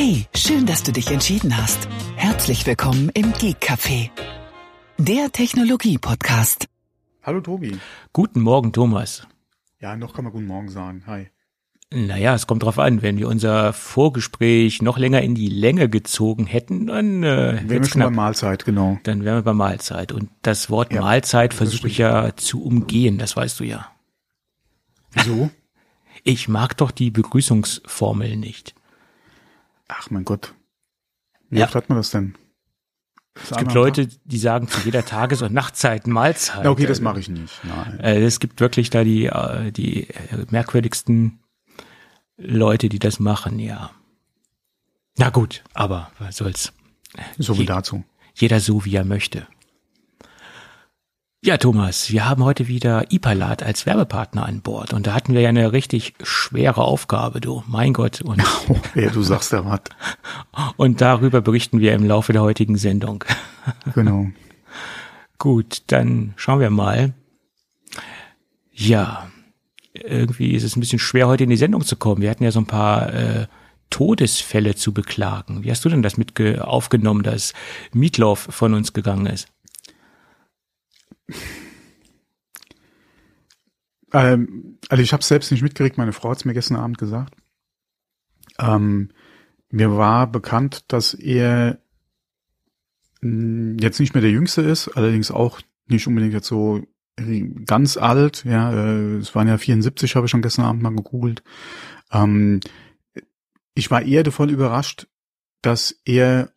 Hey, schön, dass du dich entschieden hast. Herzlich willkommen im Geek Café, der Technologie-Podcast. Hallo Tobi. Guten Morgen, Thomas. Ja, noch kann man guten Morgen sagen. Hi. Naja, es kommt drauf an. Wenn wir unser Vorgespräch noch länger in die Länge gezogen hätten, dann äh, wären wir schon bei Mahlzeit, genau. Dann wären wir bei Mahlzeit. Und das Wort ja, Mahlzeit versuche ich ja zu umgehen, das weißt du ja. Wieso? Ich mag doch die Begrüßungsformel nicht. Ach mein Gott. Wie ja. oft hat man das denn? Das es gibt Leute, die sagen zu jeder Tages- und Nachtzeit Mahlzeit. Ja, okay, das mache ich nicht. Nein. Äh, es gibt wirklich da die, äh, die merkwürdigsten Leute, die das machen, ja. Na gut, aber was soll's. So viel dazu. Jeder so, wie er möchte. Ja, Thomas, wir haben heute wieder Ipalat als Werbepartner an Bord und da hatten wir ja eine richtig schwere Aufgabe, du, mein Gott. Und ja, du sagst ja was. Und darüber berichten wir im Laufe der heutigen Sendung. Genau. Gut, dann schauen wir mal. Ja, irgendwie ist es ein bisschen schwer, heute in die Sendung zu kommen. Wir hatten ja so ein paar äh, Todesfälle zu beklagen. Wie hast du denn das mit aufgenommen, dass Mietlauf von uns gegangen ist? Ähm, also ich habe es selbst nicht mitgekriegt, meine Frau hat es mir gestern Abend gesagt. Ähm, mir war bekannt, dass er jetzt nicht mehr der Jüngste ist, allerdings auch nicht unbedingt jetzt so ganz alt, ja, äh, es waren ja 74, habe ich schon gestern Abend mal gegoogelt. Ähm, ich war eher davon überrascht, dass er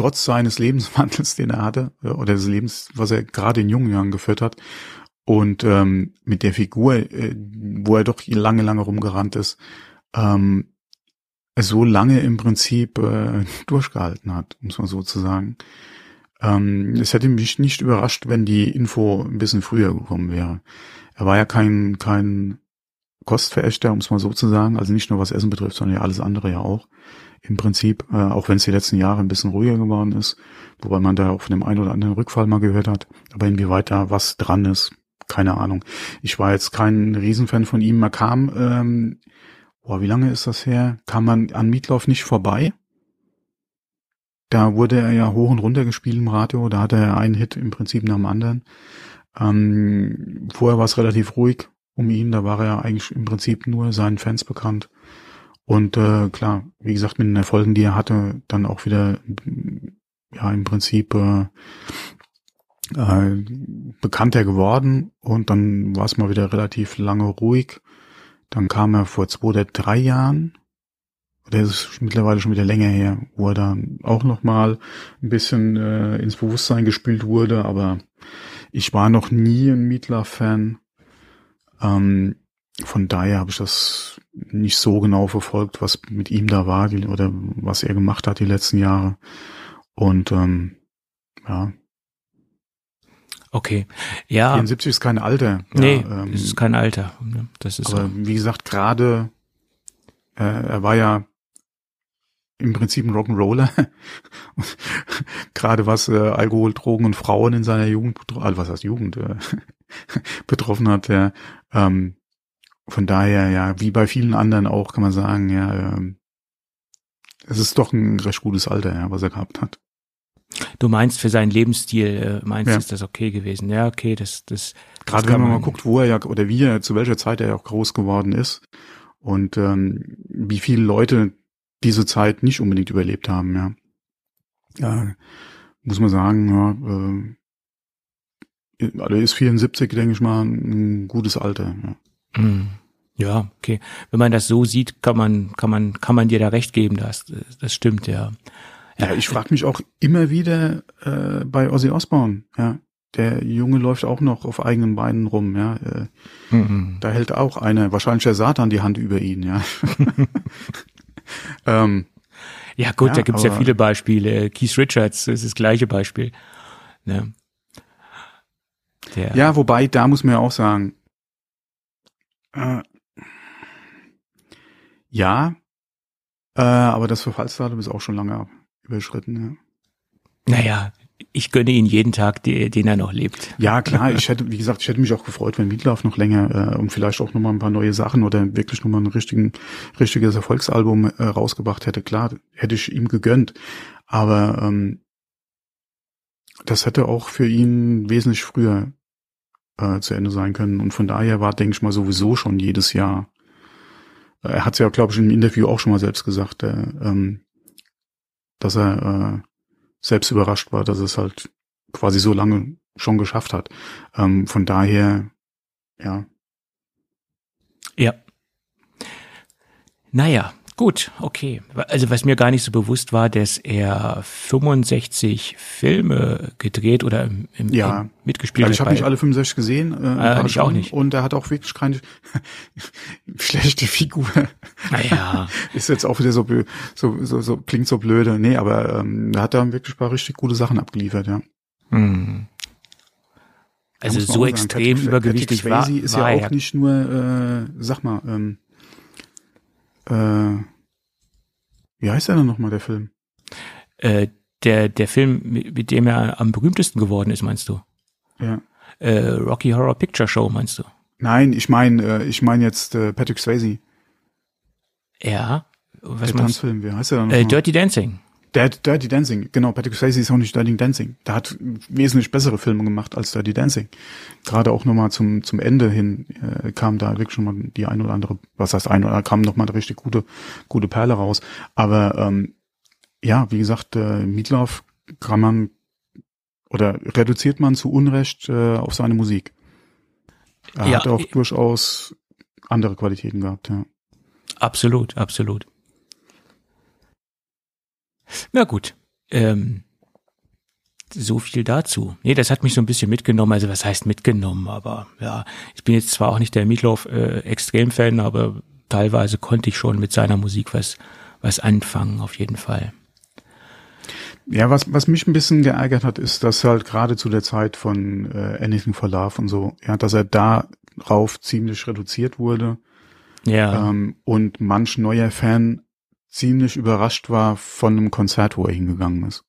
trotz seines Lebenswandels, den er hatte, oder des Lebens, was er gerade in jungen Jahren geführt hat, und ähm, mit der Figur, äh, wo er doch lange, lange rumgerannt ist, ähm, so lange im Prinzip äh, durchgehalten hat, muss man so zu sagen. Ähm, es hätte mich nicht überrascht, wenn die Info ein bisschen früher gekommen wäre. Er war ja kein, kein Kostverächter, um es mal so zu sagen, also nicht nur was Essen betrifft, sondern ja alles andere ja auch im Prinzip, äh, auch wenn es die letzten Jahre ein bisschen ruhiger geworden ist, wobei man da auch von dem einen oder anderen Rückfall mal gehört hat. Aber inwieweit da was dran ist, keine Ahnung. Ich war jetzt kein Riesenfan von ihm. Man kam, ähm, boah, wie lange ist das her? Kam man an Mietlauf nicht vorbei? Da wurde er ja hoch und runter gespielt im Radio. Da hatte er einen Hit im Prinzip nach dem anderen. Ähm, vorher war es relativ ruhig um ihn. Da war er eigentlich im Prinzip nur seinen Fans bekannt. Und äh, klar, wie gesagt, mit den Erfolgen, die er hatte, dann auch wieder ja im Prinzip äh, äh, bekannter geworden und dann war es mal wieder relativ lange ruhig. Dann kam er vor zwei oder drei Jahren, der ist mittlerweile schon wieder länger her, wo er dann auch noch mal ein bisschen äh, ins Bewusstsein gespült wurde, aber ich war noch nie ein Mietler-Fan. Ähm, von daher habe ich das nicht so genau verfolgt, was mit ihm da war die, oder was er gemacht hat die letzten Jahre. Und ähm, ja. Okay, ja. 74 ist kein Alter. Nee, ja, ähm, ist kein Alter. Das ist aber so. wie gesagt, gerade äh, er war ja im Prinzip ein Rock'n'Roller. gerade was äh, Alkohol, Drogen und Frauen in seiner Jugend, also was heißt Jugend, äh, betroffen hat, ja, ähm, von daher, ja, wie bei vielen anderen auch, kann man sagen, ja, ähm, es ist doch ein recht gutes Alter, ja, was er gehabt hat. Du meinst für seinen Lebensstil, äh, meinst ja. ist das okay gewesen? Ja, okay, das, das. Gerade das wenn man mal guckt, wo er ja oder wie er zu welcher Zeit er ja auch groß geworden ist und ähm, wie viele Leute diese Zeit nicht unbedingt überlebt haben, ja. Ja, muss man sagen, ja, äh, also ist 74, denke ich mal, ein gutes Alter. Ja. Mhm. Ja, okay. Wenn man das so sieht, kann man, kann man, kann man dir da recht geben, das, das stimmt, ja. Ja, ich frage mich auch immer wieder äh, bei Ozzy Osbourne, ja. Der Junge läuft auch noch auf eigenen Beinen rum, ja. Äh, mhm. Da hält auch einer, wahrscheinlich der Satan, die Hand über ihn, ja. ähm, ja, gut, ja, da gibt's ja viele Beispiele. Keith Richards ist das gleiche Beispiel. Ne? Der, ja, wobei, da muss man ja auch sagen, äh, ja, äh, aber das Verfallsdatum ist auch schon lange überschritten. Ja. Naja, ich gönne ihn jeden Tag, die, den er noch lebt. Ja, klar, ich hätte, wie gesagt, ich hätte mich auch gefreut, wenn Meatloaf noch länger äh, und vielleicht auch nochmal ein paar neue Sachen oder wirklich nochmal ein richtigen, richtiges Erfolgsalbum äh, rausgebracht hätte. Klar, hätte ich ihm gegönnt. Aber ähm, das hätte auch für ihn wesentlich früher äh, zu Ende sein können. Und von daher war, denke ich mal, sowieso schon jedes Jahr. Äh, er hat es ja, glaube ich, im Interview auch schon mal selbst gesagt, äh, ähm, dass er äh, selbst überrascht war, dass es halt quasi so lange schon geschafft hat. Ähm, von daher, ja. Ja. Naja, gut, okay. Also was mir gar nicht so bewusst war, dass er 65 Filme gedreht oder im, im, ja. im mitgespielt hat. Ich habe nicht alle 65 gesehen. Äh, äh, ich auch nicht. Und er hat auch wirklich keine schlechte Figur. Naja. Ist jetzt auch wieder so, so, so, so klingt so blöde. Nee, aber ähm, er hat da wirklich ein paar richtig gute Sachen abgeliefert, ja. Hm. Also so extrem Patrick, übergewichtig Patrick Swayze war, ist ja auch ja. nicht nur, äh, sag mal, ähm, äh, wie heißt der denn nochmal, der Film? Äh, der, der Film, mit, dem er am berühmtesten geworden ist, meinst du? Ja. Äh, Rocky Horror Picture Show, meinst du? Nein, ich meine, äh, ich meine jetzt äh, Patrick Swayze. Ja. Was der Tanzfilm, wie heißt der dann? Äh, Dirty Dancing. Dirty Dancing, genau. Patrick Swayze ist auch nicht Dirty Dancing. Der hat wesentlich bessere Filme gemacht als Dirty Dancing. Gerade auch nochmal zum zum Ende hin äh, kam da wirklich schon mal die ein oder andere, was heißt ein oder kam nochmal eine richtig gute gute Perle raus. Aber ähm, ja, wie gesagt, äh, Meatloaf kann man oder reduziert man zu Unrecht äh, auf seine Musik. Er ja, hat auch durchaus andere Qualitäten gehabt, ja. Absolut, absolut. Na gut. Ähm, so viel dazu. Nee, das hat mich so ein bisschen mitgenommen. Also was heißt mitgenommen? Aber ja, ich bin jetzt zwar auch nicht der Meatloaf äh, Extrem-Fan, aber teilweise konnte ich schon mit seiner Musik was, was anfangen, auf jeden Fall. Ja, was, was mich ein bisschen geärgert hat, ist, dass halt gerade zu der Zeit von äh, Anything for Love und so, ja, dass er darauf ziemlich reduziert wurde. Ja. Ähm, und manch neuer Fan ziemlich überrascht war von einem Konzert, wo er hingegangen ist.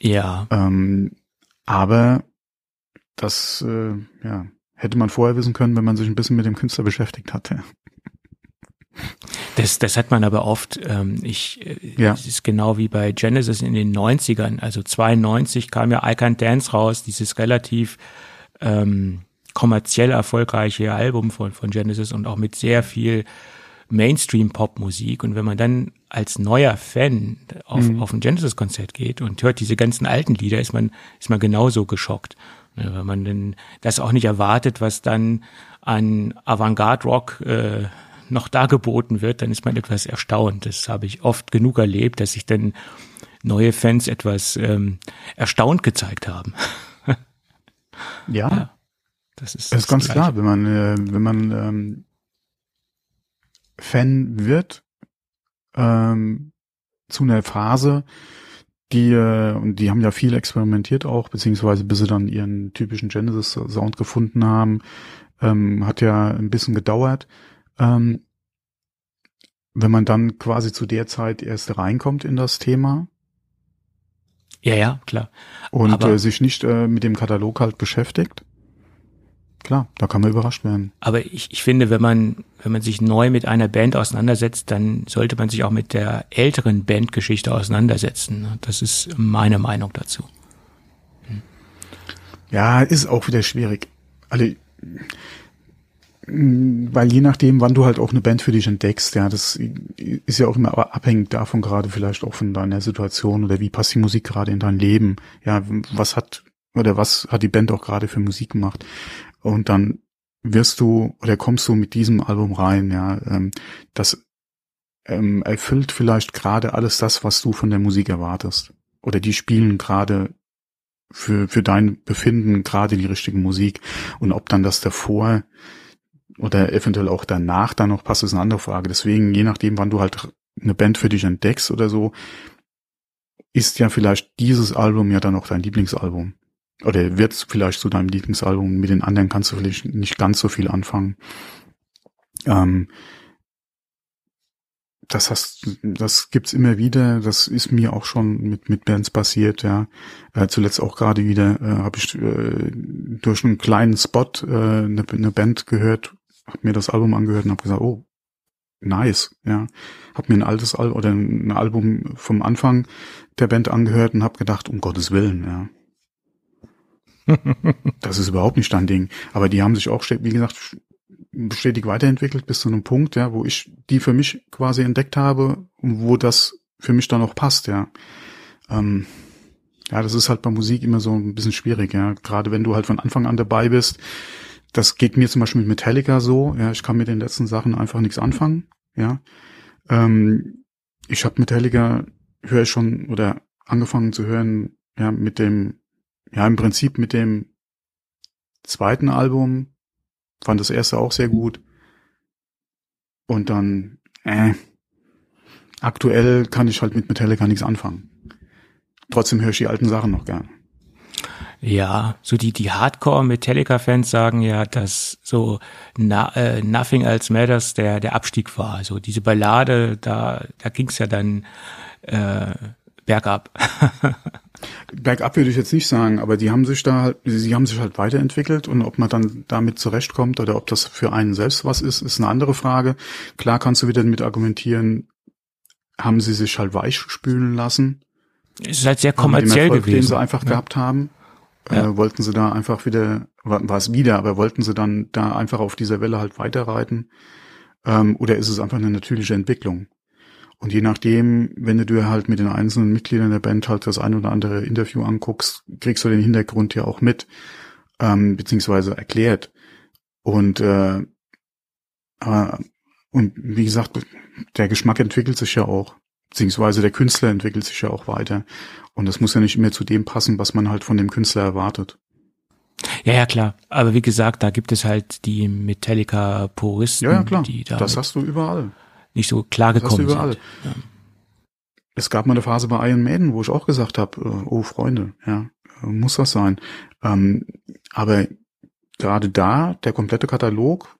Ja. Ähm, aber das äh, ja, hätte man vorher wissen können, wenn man sich ein bisschen mit dem Künstler beschäftigt hatte. Das, das hat man aber oft. Ähm, ich, äh, ja. Es ist genau wie bei Genesis in den 90ern. Also 92 kam ja I Can't Dance raus, dieses relativ ähm, kommerziell erfolgreiche Album von, von Genesis und auch mit sehr viel Mainstream-Pop-Musik. Und wenn man dann als neuer Fan auf, mhm. auf ein Genesis-Konzert geht und hört diese ganzen alten Lieder, ist man, ist man genauso geschockt. Ja, wenn man denn das auch nicht erwartet, was dann an Avantgarde-Rock äh, noch dargeboten wird, dann ist man etwas erstaunt. Das habe ich oft genug erlebt, dass sich dann neue Fans etwas ähm, erstaunt gezeigt haben. ja. ja. Das ist, das ist ganz Gleiche. klar, wenn man, äh, wenn man ähm, Fan wird ähm, zu einer Phase, die äh, und die haben ja viel experimentiert auch, beziehungsweise bis sie dann ihren typischen Genesis-Sound gefunden haben, ähm, hat ja ein bisschen gedauert. Ähm, wenn man dann quasi zu der Zeit erst reinkommt in das Thema. Ja, ja, klar. Und äh, sich nicht äh, mit dem Katalog halt beschäftigt, klar, da kann man überrascht werden. Aber ich, ich finde, wenn man, wenn man sich neu mit einer Band auseinandersetzt, dann sollte man sich auch mit der älteren Bandgeschichte auseinandersetzen. Das ist meine Meinung dazu. Hm. Ja, ist auch wieder schwierig. Also, weil je nachdem, wann du halt auch eine Band für dich entdeckst, ja, das ist ja auch immer abhängig davon, gerade vielleicht auch von deiner Situation oder wie passt die Musik gerade in dein Leben. Ja, was hat oder was hat die Band auch gerade für Musik gemacht? Und dann wirst du oder kommst du mit diesem Album rein, ja, ähm, das ähm, erfüllt vielleicht gerade alles das, was du von der Musik erwartest. Oder die spielen gerade für, für dein Befinden gerade die richtige Musik. Und ob dann das davor oder eventuell auch danach dann noch passt, ist eine andere Frage. Deswegen, je nachdem, wann du halt eine Band für dich entdeckst oder so, ist ja vielleicht dieses Album ja dann auch dein Lieblingsalbum oder wird vielleicht zu deinem Lieblingsalbum. Mit den anderen kannst du vielleicht nicht ganz so viel anfangen. Ähm, das hast, das gibt's immer wieder. Das ist mir auch schon mit mit Bands passiert. Ja, äh, zuletzt auch gerade wieder äh, habe ich äh, durch einen kleinen Spot äh, eine, eine Band gehört, habe mir das Album angehört und habe gesagt, oh, nice. Ja, habe mir ein altes Al oder ein Album vom Anfang der Band angehört und habe gedacht, um Gottes Willen, ja. das ist überhaupt nicht dein Ding. Aber die haben sich auch, wie gesagt, stetig weiterentwickelt bis zu einem Punkt, ja, wo ich die für mich quasi entdeckt habe und wo das für mich dann auch passt, ja. Ähm, ja, das ist halt bei Musik immer so ein bisschen schwierig, ja. Gerade wenn du halt von Anfang an dabei bist. Das geht mir zum Beispiel mit Metallica so, ja. Ich kann mit den letzten Sachen einfach nichts anfangen, ja. Ähm, ich habe Metallica, höre ich schon, oder angefangen zu hören, ja, mit dem, ja, im Prinzip mit dem zweiten Album, Fand das erste auch sehr gut. Und dann, äh, aktuell kann ich halt mit Metallica nichts anfangen. Trotzdem höre ich die alten Sachen noch gern. Ja, so die, die Hardcore-Metallica-Fans sagen ja, dass so na, äh, Nothing Else Matters der, der Abstieg war. Also diese Ballade, da, da ging's ja dann äh, bergab. Bergab würde ich jetzt nicht sagen, aber die haben sich da halt, sie haben sich halt weiterentwickelt und ob man dann damit zurechtkommt oder ob das für einen selbst was ist, ist eine andere Frage. Klar kannst du wieder damit argumentieren, haben sie sich halt weich spülen lassen. Es ist halt sehr kommerziell Erfolg, gewesen. Den sie einfach ja. gehabt haben. Ja. Äh, wollten sie da einfach wieder, war, war es wieder, aber wollten sie dann da einfach auf dieser Welle halt weiterreiten? Ähm, oder ist es einfach eine natürliche Entwicklung? Und je nachdem, wenn du dir halt mit den einzelnen Mitgliedern der Band halt das ein oder andere Interview anguckst, kriegst du den Hintergrund ja auch mit, ähm, beziehungsweise erklärt. Und, äh, äh, und wie gesagt, der Geschmack entwickelt sich ja auch, beziehungsweise der Künstler entwickelt sich ja auch weiter. Und das muss ja nicht immer zu dem passen, was man halt von dem Künstler erwartet. Ja, ja, klar. Aber wie gesagt, da gibt es halt die Metallica-Puristen. Ja, ja, klar. Die da das hast du überall nicht so klar gekommen sind. Ja. Es gab mal eine Phase bei Iron Maiden, wo ich auch gesagt habe, äh, oh Freunde, ja, muss das sein. Ähm, aber gerade da, der komplette Katalog,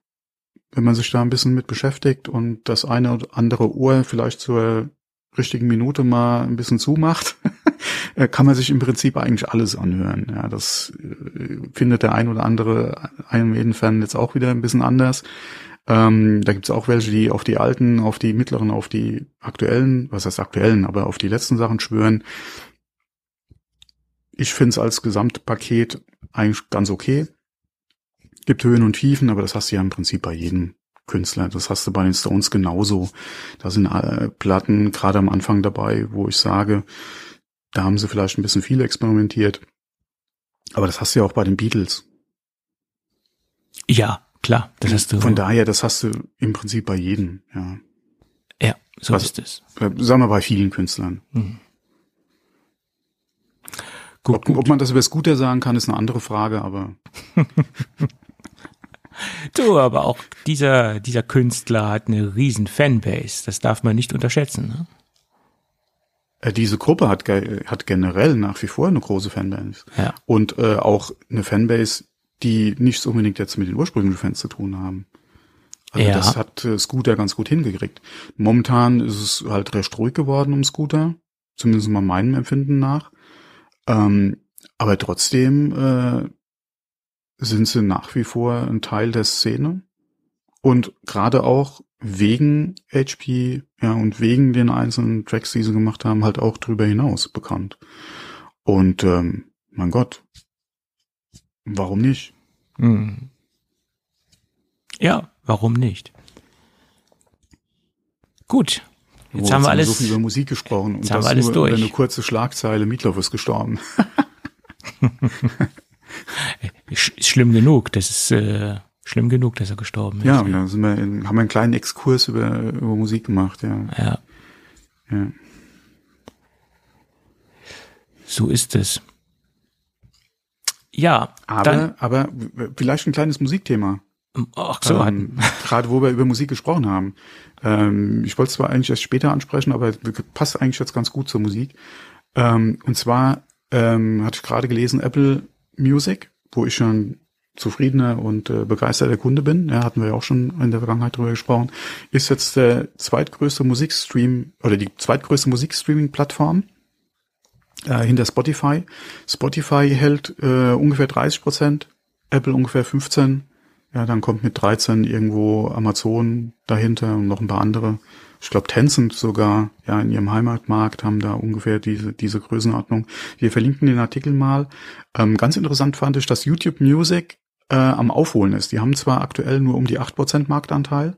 wenn man sich da ein bisschen mit beschäftigt und das eine oder andere Ohr vielleicht zur richtigen Minute mal ein bisschen zumacht, äh, kann man sich im Prinzip eigentlich alles anhören. Ja, das äh, findet der ein oder andere Iron Maiden-Fan jetzt auch wieder ein bisschen anders. Ähm, da gibt's auch welche, die auf die alten, auf die mittleren, auf die aktuellen, was heißt aktuellen, aber auf die letzten Sachen schwören. Ich finde es als Gesamtpaket eigentlich ganz okay. Gibt Höhen und Tiefen, aber das hast du ja im Prinzip bei jedem Künstler. Das hast du bei den Stones genauso. Da sind äh, Platten gerade am Anfang dabei, wo ich sage, da haben sie vielleicht ein bisschen viel experimentiert. Aber das hast du ja auch bei den Beatles. Ja, Klar, das hast du. Von daher, das hast du im Prinzip bei jedem, ja. Ja, so Was, ist es. Äh, sagen wir bei vielen Künstlern. Mhm. Gut, ob, gut. ob man das über Scooter sagen kann, ist eine andere Frage, aber. du, aber auch dieser, dieser Künstler hat eine riesen Fanbase. Das darf man nicht unterschätzen, ne? Äh, diese Gruppe hat, hat generell nach wie vor eine große Fanbase. Ja. Und äh, auch eine Fanbase, die nichts unbedingt jetzt mit den ursprünglichen Fans zu tun haben. Also ja. das hat äh, Scooter ganz gut hingekriegt. Momentan ist es halt recht ruhig geworden um Scooter, zumindest mal meinem Empfinden nach. Ähm, aber trotzdem äh, sind sie nach wie vor ein Teil der Szene und gerade auch wegen HP ja und wegen den einzelnen Tracks, die sie gemacht haben, halt auch drüber hinaus bekannt. Und ähm, mein Gott, Warum nicht? Hm. Ja, warum nicht? Gut. Jetzt, oh, haben wir alles. so viel über Musik gesprochen und das alles nur durch. eine kurze Schlagzeile. Mietloff ist gestorben. schlimm genug. Das ist äh, schlimm genug, dass er gestorben ist. Ja, dann sind wir in, haben wir einen kleinen Exkurs über, über Musik gemacht. Ja. ja. Ja. So ist es. Ja, aber, dann, aber vielleicht ein kleines Musikthema. Ach so. Ähm, gerade wo wir über Musik gesprochen haben. Ähm, ich wollte es zwar eigentlich erst später ansprechen, aber passt eigentlich jetzt ganz gut zur Musik. Ähm, und zwar ähm, hatte ich gerade gelesen, Apple Music, wo ich schon zufriedener und äh, begeisterter Kunde bin, ja, hatten wir ja auch schon in der Vergangenheit drüber gesprochen, ist jetzt der zweitgrößte Musikstream oder die zweitgrößte Musikstreaming-Plattform äh, hinter Spotify. Spotify hält äh, ungefähr 30 Prozent, Apple ungefähr 15. Ja, dann kommt mit 13 irgendwo Amazon dahinter und noch ein paar andere. Ich glaube, Tencent sogar, ja, in ihrem Heimatmarkt haben da ungefähr diese, diese Größenordnung. Wir verlinken den Artikel mal. Ähm, ganz interessant fand ich, dass YouTube Music äh, am Aufholen ist. Die haben zwar aktuell nur um die 8% Marktanteil,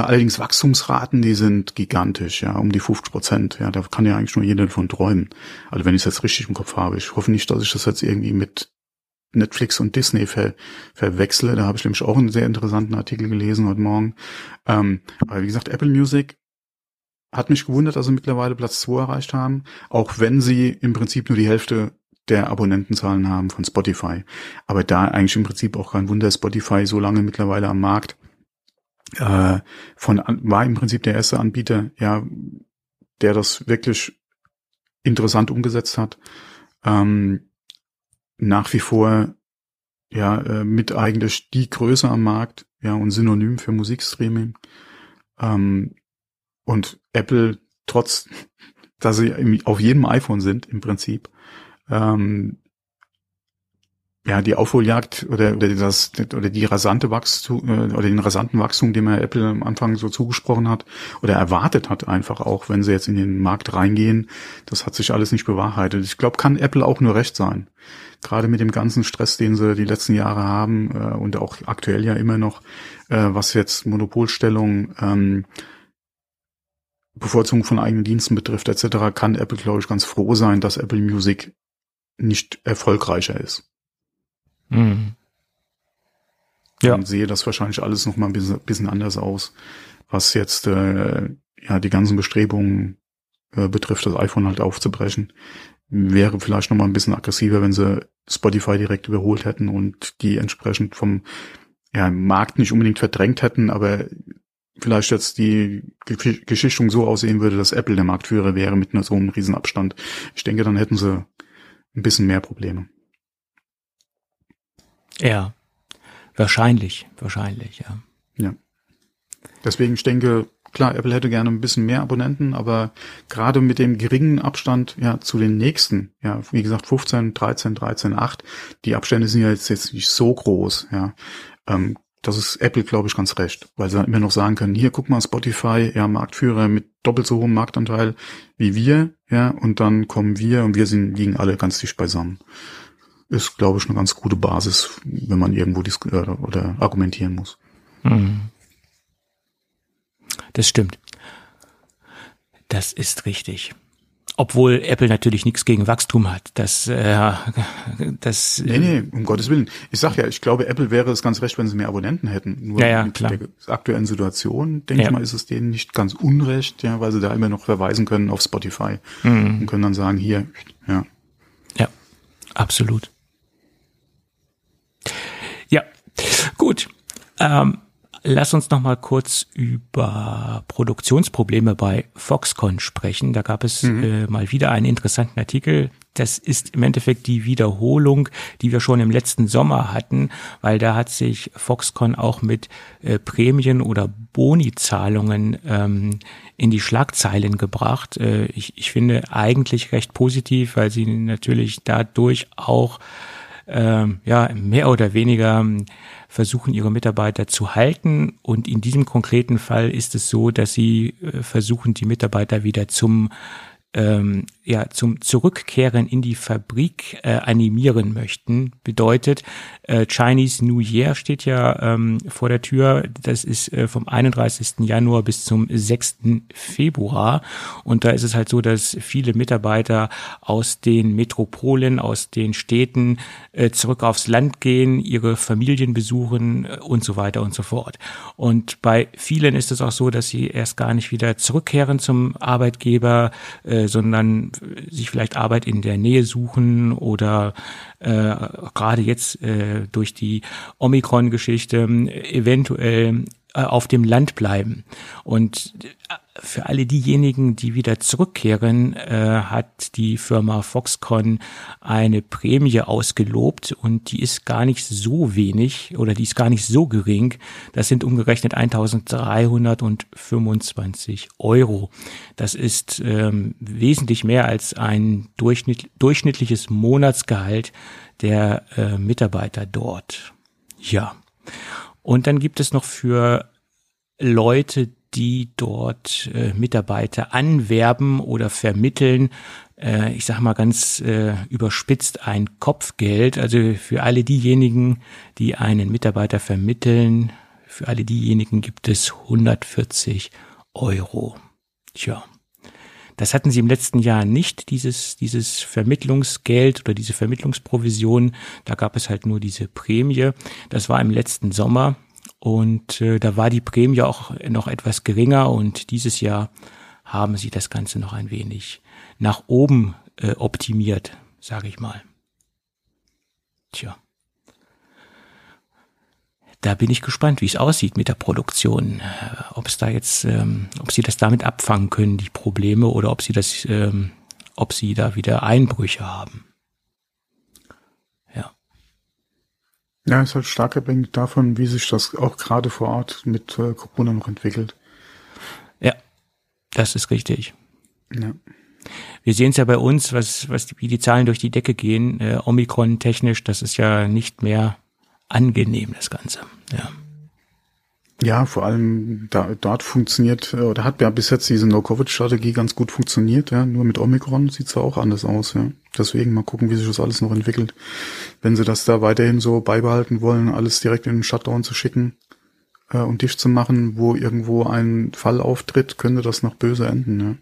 allerdings Wachstumsraten, die sind gigantisch, ja, um die 50 Prozent. Ja, da kann ja eigentlich nur jeder davon träumen. Also wenn ich es jetzt richtig im Kopf habe. Ich hoffe nicht, dass ich das jetzt irgendwie mit Netflix und Disney ver, verwechsle. Da habe ich nämlich auch einen sehr interessanten Artikel gelesen heute Morgen. Ähm, aber wie gesagt, Apple Music hat mich gewundert, dass sie mittlerweile Platz 2 erreicht haben, auch wenn sie im Prinzip nur die Hälfte der Abonnentenzahlen haben von Spotify. Aber da eigentlich im Prinzip auch kein Wunder, Spotify so lange mittlerweile am Markt äh, von war im Prinzip der erste Anbieter, ja, der das wirklich interessant umgesetzt hat. Ähm, nach wie vor ja äh, mit eigentlich die Größe am Markt, ja und Synonym für Musikstreaming. Ähm, und Apple trotz, dass sie auf jedem iPhone sind im Prinzip, ähm, ja, die Aufholjagd oder, oder das oder die rasante Wachstum äh, oder den rasanten Wachstum, dem er Apple am Anfang so zugesprochen hat oder erwartet hat, einfach auch, wenn sie jetzt in den Markt reingehen, das hat sich alles nicht bewahrheitet. Ich glaube, kann Apple auch nur recht sein. Gerade mit dem ganzen Stress, den sie die letzten Jahre haben äh, und auch aktuell ja immer noch, äh, was jetzt Monopolstellung, ähm, Bevorzugung von eigenen Diensten betrifft etc., kann Apple, glaube ich, ganz froh sein, dass Apple Music nicht erfolgreicher ist. Mhm. Ja. Und sehe das wahrscheinlich alles noch mal ein bisschen, anders aus, was jetzt äh, ja die ganzen Bestrebungen äh, betrifft, das iPhone halt aufzubrechen. Wäre vielleicht noch mal ein bisschen aggressiver, wenn sie Spotify direkt überholt hätten und die entsprechend vom ja, Markt nicht unbedingt verdrängt hätten, aber vielleicht jetzt die Geschichtung so aussehen würde, dass Apple der Marktführer wäre mit einer so einem Riesenabstand. Ich denke, dann hätten sie ein bisschen mehr Probleme. Ja, wahrscheinlich, wahrscheinlich, ja. Ja. Deswegen, ich denke, klar, Apple hätte gerne ein bisschen mehr Abonnenten, aber gerade mit dem geringen Abstand ja zu den nächsten, ja, wie gesagt, 15, 13, 13, 8, die Abstände sind ja jetzt, jetzt nicht so groß, ja. Ähm, das ist Apple, glaube ich, ganz recht, weil sie dann immer noch sagen können, hier, guck mal, Spotify, ja, Marktführer mit doppelt so hohem Marktanteil wie wir, ja, und dann kommen wir und wir sind, liegen alle ganz dicht beisammen ist, glaube ich, eine ganz gute Basis, wenn man irgendwo disk äh, oder argumentieren muss. Mhm. Das stimmt. Das ist richtig. Obwohl Apple natürlich nichts gegen Wachstum hat. Das, äh, das. Nee, nee, um Gottes Willen. Ich sag ja, ich glaube, Apple wäre es ganz recht, wenn sie mehr Abonnenten hätten. Nur ja, ja, mit klar. der aktuellen Situation, denke ja. ich mal, ist es denen nicht ganz unrecht, ja, weil sie da immer noch verweisen können auf Spotify mhm. und können dann sagen, hier, ja. Ja, absolut. Gut. Ähm, lass uns noch mal kurz über Produktionsprobleme bei Foxconn sprechen. Da gab es mhm. äh, mal wieder einen interessanten Artikel. Das ist im Endeffekt die Wiederholung, die wir schon im letzten Sommer hatten, weil da hat sich Foxconn auch mit äh, Prämien oder Bonizahlungen ähm, in die Schlagzeilen gebracht. Äh, ich, ich finde eigentlich recht positiv, weil sie natürlich dadurch auch ähm, ja mehr oder weniger versuchen, ihre Mitarbeiter zu halten. Und in diesem konkreten Fall ist es so, dass sie äh, versuchen, die Mitarbeiter wieder zum ähm, ja, zum Zurückkehren in die Fabrik äh, animieren möchten. Bedeutet, äh, Chinese New Year steht ja ähm, vor der Tür. Das ist äh, vom 31. Januar bis zum 6. Februar. Und da ist es halt so, dass viele Mitarbeiter aus den Metropolen, aus den Städten äh, zurück aufs Land gehen, ihre Familien besuchen äh, und so weiter und so fort. Und bei vielen ist es auch so, dass sie erst gar nicht wieder zurückkehren zum Arbeitgeber, äh, sondern sich vielleicht Arbeit in der Nähe suchen oder äh, gerade jetzt äh, durch die Omikron-Geschichte eventuell äh, auf dem Land bleiben. Und für alle diejenigen, die wieder zurückkehren, äh, hat die Firma Foxconn eine Prämie ausgelobt und die ist gar nicht so wenig oder die ist gar nicht so gering. Das sind umgerechnet 1325 Euro. Das ist ähm, wesentlich mehr als ein Durchschnitt, durchschnittliches Monatsgehalt der äh, Mitarbeiter dort. Ja. Und dann gibt es noch für Leute, die dort äh, Mitarbeiter anwerben oder vermitteln, äh, ich sage mal ganz äh, überspitzt, ein Kopfgeld. Also für alle diejenigen, die einen Mitarbeiter vermitteln, für alle diejenigen gibt es 140 Euro. Tja. Das hatten sie im letzten Jahr nicht, dieses, dieses Vermittlungsgeld oder diese Vermittlungsprovision. Da gab es halt nur diese Prämie. Das war im letzten Sommer. Und äh, da war die Prämie auch noch etwas geringer und dieses Jahr haben sie das Ganze noch ein wenig nach oben äh, optimiert, sage ich mal. Tja. Da bin ich gespannt, wie es aussieht mit der Produktion. Äh, ob es da jetzt, ähm, ob sie das damit abfangen können, die Probleme, oder ob sie das, ähm, ob sie da wieder Einbrüche haben. Ja, ist halt stark abhängig davon, wie sich das auch gerade vor Ort mit äh, Corona noch entwickelt. Ja, das ist richtig. Ja. Wir sehen es ja bei uns, was, was wie die Zahlen durch die Decke gehen, äh, Omikron technisch, das ist ja nicht mehr angenehm, das Ganze. Ja. Ja, vor allem da, dort funktioniert, äh, oder hat ja bis jetzt diese No-Covid-Strategie ganz gut funktioniert, ja. Nur mit Omikron sieht's ja auch anders aus, ja. Deswegen mal gucken, wie sich das alles noch entwickelt. Wenn sie das da weiterhin so beibehalten wollen, alles direkt in den Shutdown zu schicken äh, und dicht zu machen, wo irgendwo ein Fall auftritt, könnte das noch böse enden, ja.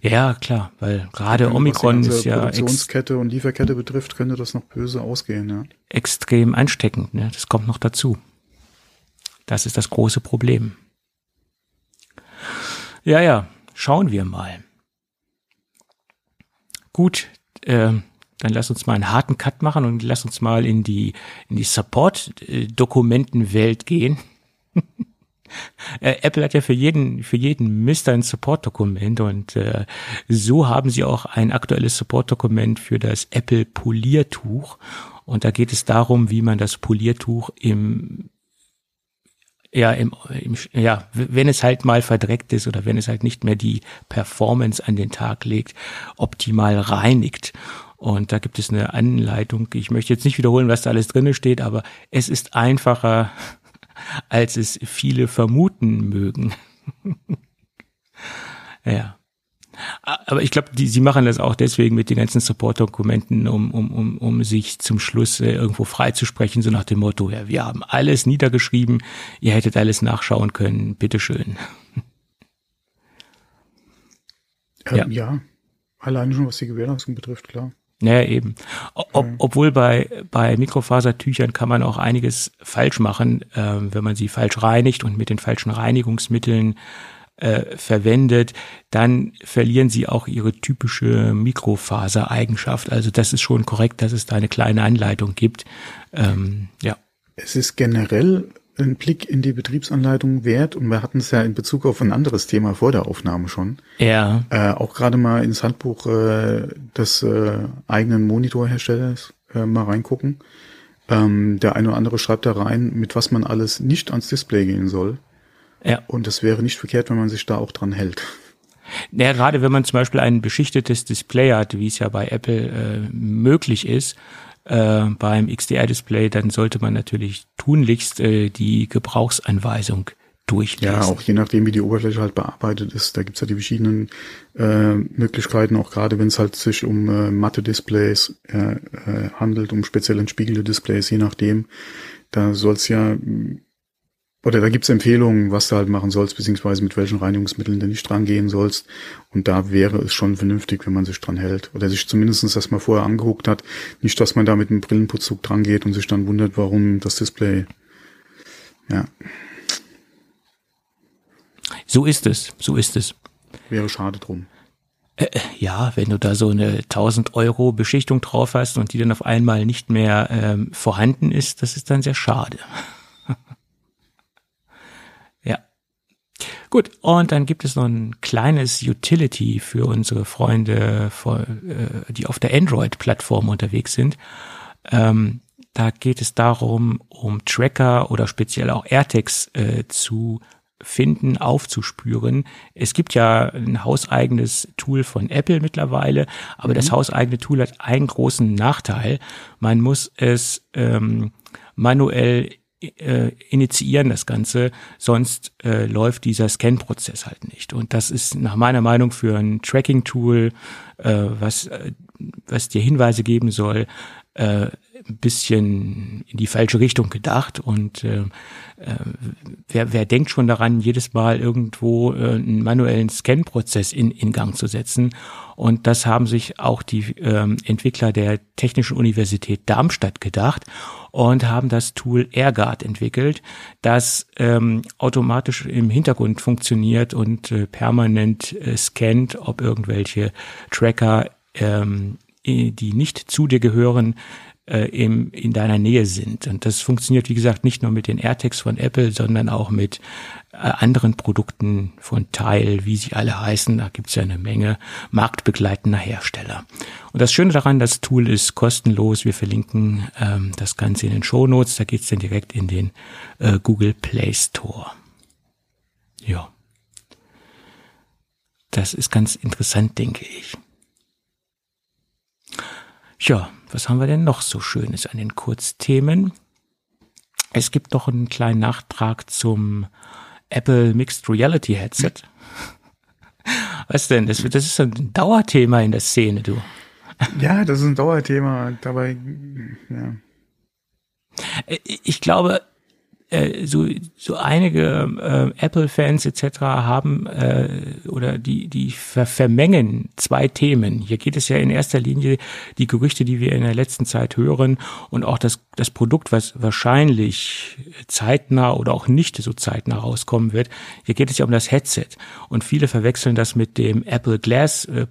Ja, klar, weil gerade Omikron ist ja Produktionskette und Lieferkette betrifft, könnte das noch böse ausgehen, ja. Extrem ansteckend, ne? Das kommt noch dazu. Das ist das große Problem. Ja, ja, schauen wir mal. Gut, äh, dann lass uns mal einen harten Cut machen und lass uns mal in die, in die Support-Dokumentenwelt gehen. Äh, Apple hat ja für jeden, für jeden Mister ein Support-Dokument und äh, so haben sie auch ein aktuelles Support-Dokument für das Apple Poliertuch. Und da geht es darum, wie man das Poliertuch im ja, im, im, ja, wenn es halt mal verdreckt ist oder wenn es halt nicht mehr die Performance an den Tag legt, optimal reinigt. Und da gibt es eine Anleitung. Ich möchte jetzt nicht wiederholen, was da alles drinne steht, aber es ist einfacher, als es viele vermuten mögen. ja. Aber ich glaube, sie machen das auch deswegen mit den ganzen Support-Dokumenten, um, um, um, um sich zum Schluss äh, irgendwo freizusprechen, so nach dem Motto, ja, wir haben alles niedergeschrieben, ihr hättet alles nachschauen können, bitteschön. Ähm, ja. ja, alleine schon was die Gewährleistung betrifft, klar. Naja, eben. Ob, obwohl bei, bei Mikrofasertüchern kann man auch einiges falsch machen, äh, wenn man sie falsch reinigt und mit den falschen Reinigungsmitteln äh, verwendet, dann verlieren sie auch ihre typische Mikrofasereigenschaft. Also das ist schon korrekt, dass es da eine kleine Anleitung gibt. Ähm, ja. Es ist generell ein Blick in die Betriebsanleitung wert und wir hatten es ja in Bezug auf ein anderes Thema vor der Aufnahme schon. Ja. Äh, auch gerade mal ins Handbuch äh, des äh, eigenen Monitorherstellers äh, mal reingucken. Ähm, der eine oder andere schreibt da rein, mit was man alles nicht ans Display gehen soll. Ja. Und es wäre nicht verkehrt, wenn man sich da auch dran hält. Ja, gerade wenn man zum Beispiel ein beschichtetes Display hat, wie es ja bei Apple äh, möglich ist, äh, beim XDR-Display, dann sollte man natürlich tunlichst äh, die Gebrauchsanweisung durchlesen. Ja, auch je nachdem, wie die Oberfläche halt bearbeitet ist. Da gibt's ja die verschiedenen äh, Möglichkeiten, auch gerade wenn es halt sich um äh, matte Displays äh, äh, handelt, um speziell entspiegelte Displays, je nachdem. Da soll's ja oder da gibt's Empfehlungen, was du halt machen sollst, beziehungsweise mit welchen Reinigungsmitteln du nicht dran gehen sollst. Und da wäre es schon vernünftig, wenn man sich dran hält. Oder sich zumindestens das mal vorher angeguckt hat. Nicht, dass man da mit einem Brillenputzzug dran geht und sich dann wundert, warum das Display, ja. So ist es, so ist es. Wäre schade drum. Äh, äh ja, wenn du da so eine 1000 Euro Beschichtung drauf hast und die dann auf einmal nicht mehr ähm, vorhanden ist, das ist dann sehr schade. Gut, und dann gibt es noch ein kleines Utility für unsere Freunde, äh, die auf der Android-Plattform unterwegs sind. Ähm, da geht es darum, um Tracker oder speziell auch AirTags äh, zu finden, aufzuspüren. Es gibt ja ein hauseigenes Tool von Apple mittlerweile, aber mhm. das hauseigene Tool hat einen großen Nachteil. Man muss es ähm, manuell äh, initiieren das Ganze, sonst äh, läuft dieser Scan-Prozess halt nicht. Und das ist nach meiner Meinung für ein Tracking-Tool, äh, was, äh, was dir Hinweise geben soll, äh, ein bisschen in die falsche Richtung gedacht und äh, äh, wer, wer denkt schon daran, jedes Mal irgendwo äh, einen manuellen Scan-Prozess in, in Gang zu setzen? Und das haben sich auch die ähm, Entwickler der Technischen Universität Darmstadt gedacht und haben das Tool AirGuard entwickelt, das ähm, automatisch im Hintergrund funktioniert und äh, permanent äh, scannt, ob irgendwelche Tracker ähm, die nicht zu dir gehören, äh, im, in deiner Nähe sind. Und das funktioniert, wie gesagt, nicht nur mit den AirTags von Apple, sondern auch mit äh, anderen Produkten von Tile, wie sie alle heißen. Da gibt's ja eine Menge marktbegleitender Hersteller. Und das Schöne daran, das Tool ist kostenlos. Wir verlinken ähm, das Ganze in den Show Notes. Da geht's dann direkt in den äh, Google Play Store. Ja. Das ist ganz interessant, denke ich. Ja, was haben wir denn noch so Schönes an den Kurzthemen? Es gibt noch einen kleinen Nachtrag zum Apple Mixed Reality Headset. Was denn? Das, das ist ein Dauerthema in der Szene, du. Ja, das ist ein Dauerthema. Dabei, ja. Ich glaube, äh, so, so einige äh, Apple-Fans etc. haben äh, oder die, die ver vermengen zwei Themen. Hier geht es ja in erster Linie die Gerüchte, die wir in der letzten Zeit hören und auch das, das Produkt, was wahrscheinlich zeitnah oder auch nicht so zeitnah rauskommen wird. Hier geht es ja um das Headset und viele verwechseln das mit dem Apple Glass äh,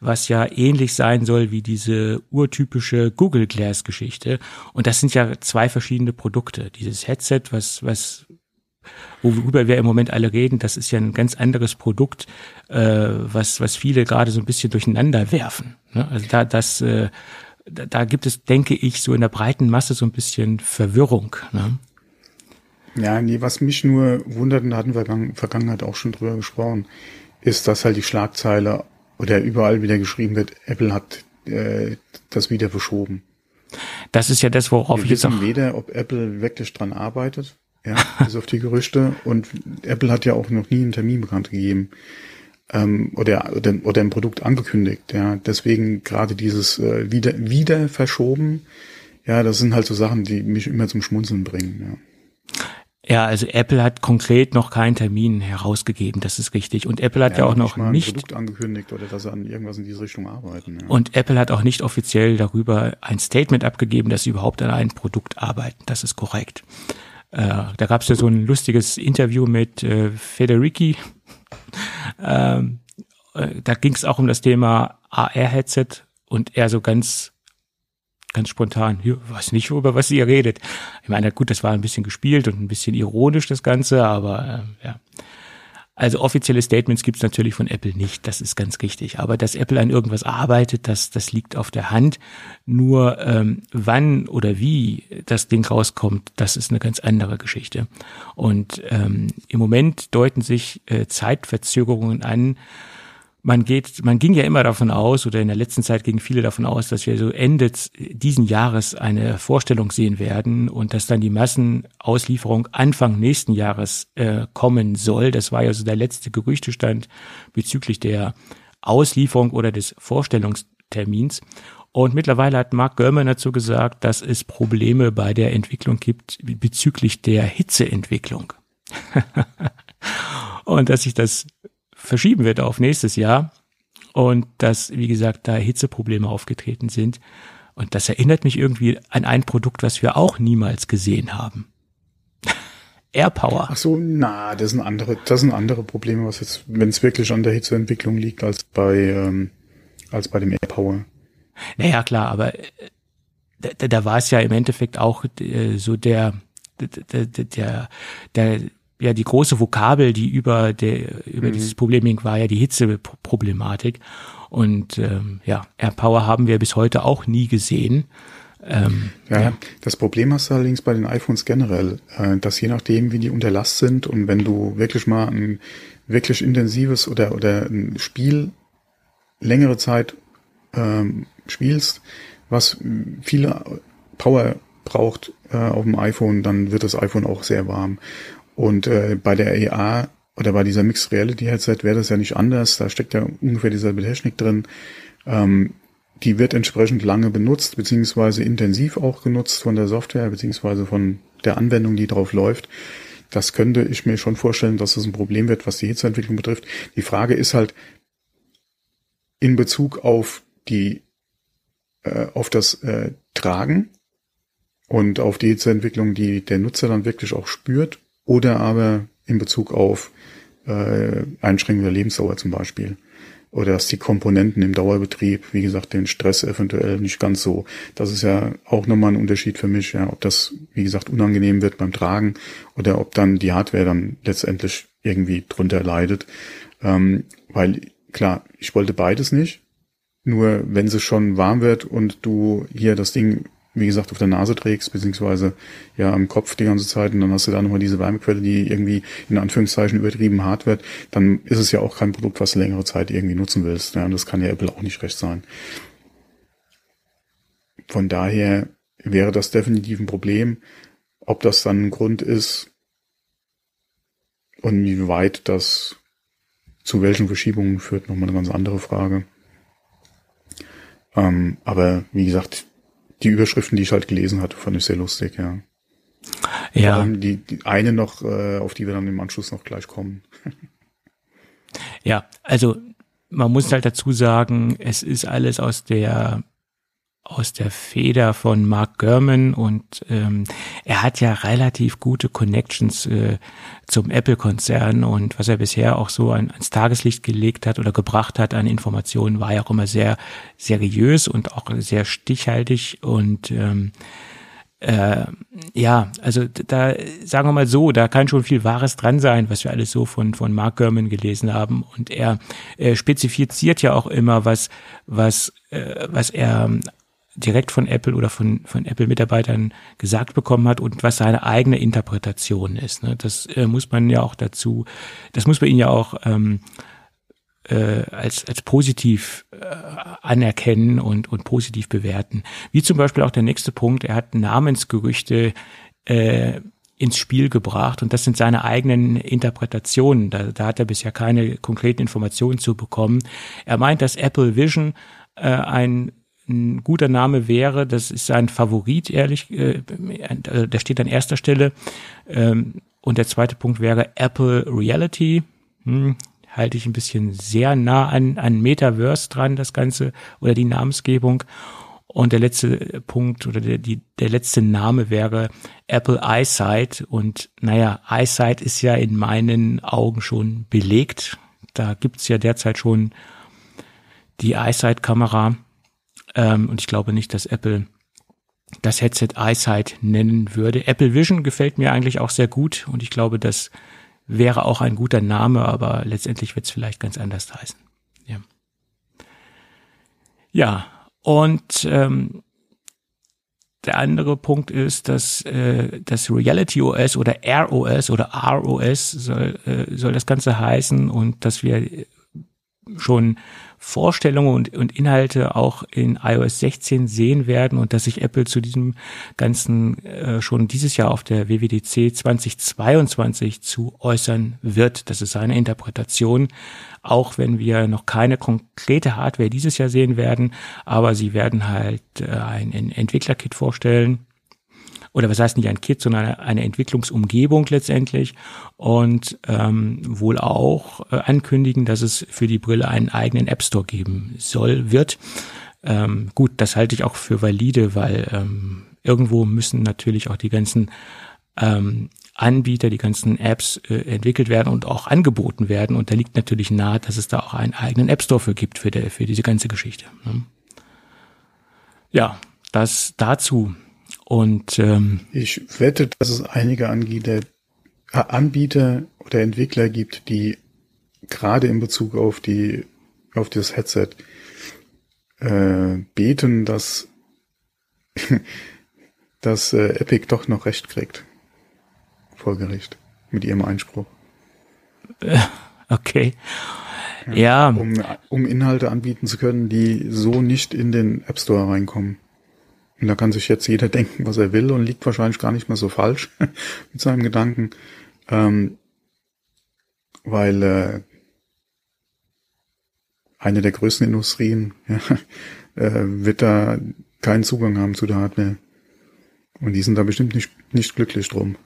was ja ähnlich sein soll wie diese urtypische Google Glass Geschichte. Und das sind ja zwei verschiedene Produkte. Dieses Headset, was, was, worüber wir im Moment alle reden, das ist ja ein ganz anderes Produkt, äh, was, was viele gerade so ein bisschen durcheinander werfen. Ne? Also da, das, äh, da, gibt es, denke ich, so in der breiten Masse so ein bisschen Verwirrung. Ne? Ja, nee, was mich nur wundert, und da hatten wir in der Vergangenheit auch schon drüber gesprochen, ist, dass halt die Schlagzeile oder überall wieder geschrieben wird, Apple hat äh, das wieder verschoben. Das ist ja das, worauf Wir ich jetzt auch. weder, ob Apple wirklich dran arbeitet, ja, bis auf die Gerüchte. Und Apple hat ja auch noch nie einen Termin bekannt gegeben ähm, oder, oder oder ein Produkt angekündigt. Ja, deswegen gerade dieses äh, wieder wieder verschoben. Ja, das sind halt so Sachen, die mich immer zum Schmunzeln bringen. Ja. Ja, also Apple hat konkret noch keinen Termin herausgegeben, das ist richtig. Und Apple hat ja, ja auch noch nicht, nicht Produkt angekündigt oder dass sie an irgendwas in diese Richtung arbeiten. Ja. und Apple hat auch nicht offiziell darüber ein Statement abgegeben, dass sie überhaupt an einem Produkt arbeiten. Das ist korrekt. Äh, da gab es ja so ein lustiges Interview mit äh, Federici. ähm, äh, da ging es auch um das Thema AR-Headset und er so ganz ganz spontan, hier, weiß nicht, über was ihr redet. Ich meine, gut, das war ein bisschen gespielt und ein bisschen ironisch, das Ganze, aber äh, ja. Also offizielle Statements gibt es natürlich von Apple nicht, das ist ganz richtig. Aber dass Apple an irgendwas arbeitet, das, das liegt auf der Hand. Nur ähm, wann oder wie das Ding rauskommt, das ist eine ganz andere Geschichte. Und ähm, im Moment deuten sich äh, Zeitverzögerungen an, man geht, man ging ja immer davon aus, oder in der letzten Zeit gingen viele davon aus, dass wir so Ende diesen Jahres eine Vorstellung sehen werden und dass dann die Massenauslieferung Anfang nächsten Jahres äh, kommen soll. Das war ja so der letzte Gerüchtestand bezüglich der Auslieferung oder des Vorstellungstermins. Und mittlerweile hat Mark Gurman dazu gesagt, dass es Probleme bei der Entwicklung gibt bezüglich der Hitzeentwicklung. und dass sich das verschieben wird auf nächstes Jahr und dass, wie gesagt, da Hitzeprobleme aufgetreten sind. Und das erinnert mich irgendwie an ein Produkt, was wir auch niemals gesehen haben. Airpower. Ach so, na, das sind andere, das sind andere Probleme, was jetzt, wenn es wirklich an der Hitzeentwicklung liegt, als bei, ähm, als bei dem Airpower. Naja, klar, aber äh, da, da war es ja im Endeffekt auch äh, so der, der, der, der, der ja die große Vokabel, die über der über mhm. dieses Problem ging, war ja die Hitzeproblematik. Und ähm, ja, AirPower haben wir bis heute auch nie gesehen. Ähm, ja, ja, das Problem hast du allerdings bei den iPhones generell, äh, dass je nachdem, wie die unter Last sind und wenn du wirklich mal ein wirklich intensives oder, oder ein Spiel längere Zeit ähm, spielst, was viele Power braucht äh, auf dem iPhone, dann wird das iPhone auch sehr warm. Und äh, bei der AR oder bei dieser Mixed Reality Headset wäre das ja nicht anders. Da steckt ja ungefähr dieselbe Technik drin. Ähm, die wird entsprechend lange benutzt, beziehungsweise intensiv auch genutzt von der Software, beziehungsweise von der Anwendung, die drauf läuft. Das könnte ich mir schon vorstellen, dass das ein Problem wird, was die Hitzeentwicklung betrifft. Die Frage ist halt in Bezug auf die äh, auf das äh, Tragen und auf die Hitzeentwicklung, die der Nutzer dann wirklich auch spürt, oder aber in Bezug auf äh, Einschränkung der Lebensdauer zum Beispiel oder dass die Komponenten im Dauerbetrieb, wie gesagt, den Stress eventuell nicht ganz so. Das ist ja auch nochmal ein Unterschied für mich, ja, ob das, wie gesagt, unangenehm wird beim Tragen oder ob dann die Hardware dann letztendlich irgendwie drunter leidet. Ähm, weil klar, ich wollte beides nicht. Nur wenn es schon warm wird und du hier das Ding wie gesagt, auf der Nase trägst, beziehungsweise ja am Kopf die ganze Zeit und dann hast du da nochmal diese Wärmequelle, die irgendwie in Anführungszeichen übertrieben hart wird, dann ist es ja auch kein Produkt, was du längere Zeit irgendwie nutzen willst. Ja, und das kann ja Apple auch nicht recht sein. Von daher wäre das definitiv ein Problem. Ob das dann ein Grund ist und wie weit das zu welchen Verschiebungen führt, nochmal eine ganz andere Frage. Ähm, aber wie gesagt, die Überschriften, die ich halt gelesen hatte, fand ich sehr lustig, ja. Ja. Die, die eine noch, äh, auf die wir dann im Anschluss noch gleich kommen. ja, also man muss halt dazu sagen, es ist alles aus der aus der Feder von Mark Gurman und ähm, er hat ja relativ gute Connections äh, zum Apple-Konzern und was er bisher auch so an, ans Tageslicht gelegt hat oder gebracht hat an Informationen, war ja auch immer sehr seriös und auch sehr stichhaltig und ähm, äh, ja, also da sagen wir mal so, da kann schon viel Wahres dran sein, was wir alles so von von Mark Gurman gelesen haben und er, er spezifiziert ja auch immer was was äh, was er direkt von Apple oder von, von Apple-Mitarbeitern gesagt bekommen hat und was seine eigene Interpretation ist. Ne? Das äh, muss man ja auch dazu, das muss man ihn ja auch ähm, äh, als, als positiv äh, anerkennen und, und positiv bewerten. Wie zum Beispiel auch der nächste Punkt, er hat Namensgerüchte äh, ins Spiel gebracht und das sind seine eigenen Interpretationen. Da, da hat er bisher keine konkreten Informationen zu bekommen. Er meint, dass Apple Vision äh, ein ein guter Name wäre, das ist sein Favorit, ehrlich, äh, der steht an erster Stelle. Ähm, und der zweite Punkt wäre Apple Reality. Hm, halte ich ein bisschen sehr nah an, an Metaverse dran, das Ganze, oder die Namensgebung. Und der letzte Punkt oder der, die, der letzte Name wäre Apple EyeSight. Und naja, EyeSight ist ja in meinen Augen schon belegt. Da gibt's ja derzeit schon die EyeSight-Kamera. Ähm, und ich glaube nicht, dass Apple das Headset EyeSight nennen würde. Apple Vision gefällt mir eigentlich auch sehr gut und ich glaube, das wäre auch ein guter Name, aber letztendlich wird es vielleicht ganz anders heißen. Ja, ja und ähm, der andere Punkt ist, dass äh, das Reality OS oder ROS oder ROS soll, äh, soll das Ganze heißen und dass wir schon Vorstellungen und, und Inhalte auch in iOS 16 sehen werden und dass sich Apple zu diesem Ganzen äh, schon dieses Jahr auf der WWDC 2022 zu äußern wird. Das ist seine Interpretation, auch wenn wir noch keine konkrete Hardware dieses Jahr sehen werden, aber sie werden halt äh, ein Entwicklerkit vorstellen oder was heißt nicht ein Kit, sondern eine, Entwicklungsumgebung letztendlich und ähm, wohl auch äh, ankündigen, dass es für die Brille einen eigenen App Store geben soll, wird. Ähm, gut, das halte ich auch für valide, weil ähm, irgendwo müssen natürlich auch die ganzen ähm, Anbieter, die ganzen Apps äh, entwickelt werden und auch angeboten werden. Und da liegt natürlich nahe, dass es da auch einen eigenen App Store für gibt für, der, für diese ganze Geschichte. Ne? Ja, das dazu. Und ähm, ich wette, dass es einige Anbieter, Anbieter oder Entwickler gibt, die gerade in Bezug auf die auf das Headset äh, beten, dass dass äh, Epic doch noch recht kriegt vor Gericht mit ihrem Einspruch. Okay. Ja. Um, um Inhalte anbieten zu können, die so nicht in den App Store reinkommen. Und da kann sich jetzt jeder denken, was er will und liegt wahrscheinlich gar nicht mehr so falsch mit seinem Gedanken. Ähm, weil äh, eine der größten Industrien ja, äh, wird da keinen Zugang haben zu der Hardware. Und die sind da bestimmt nicht, nicht glücklich drum.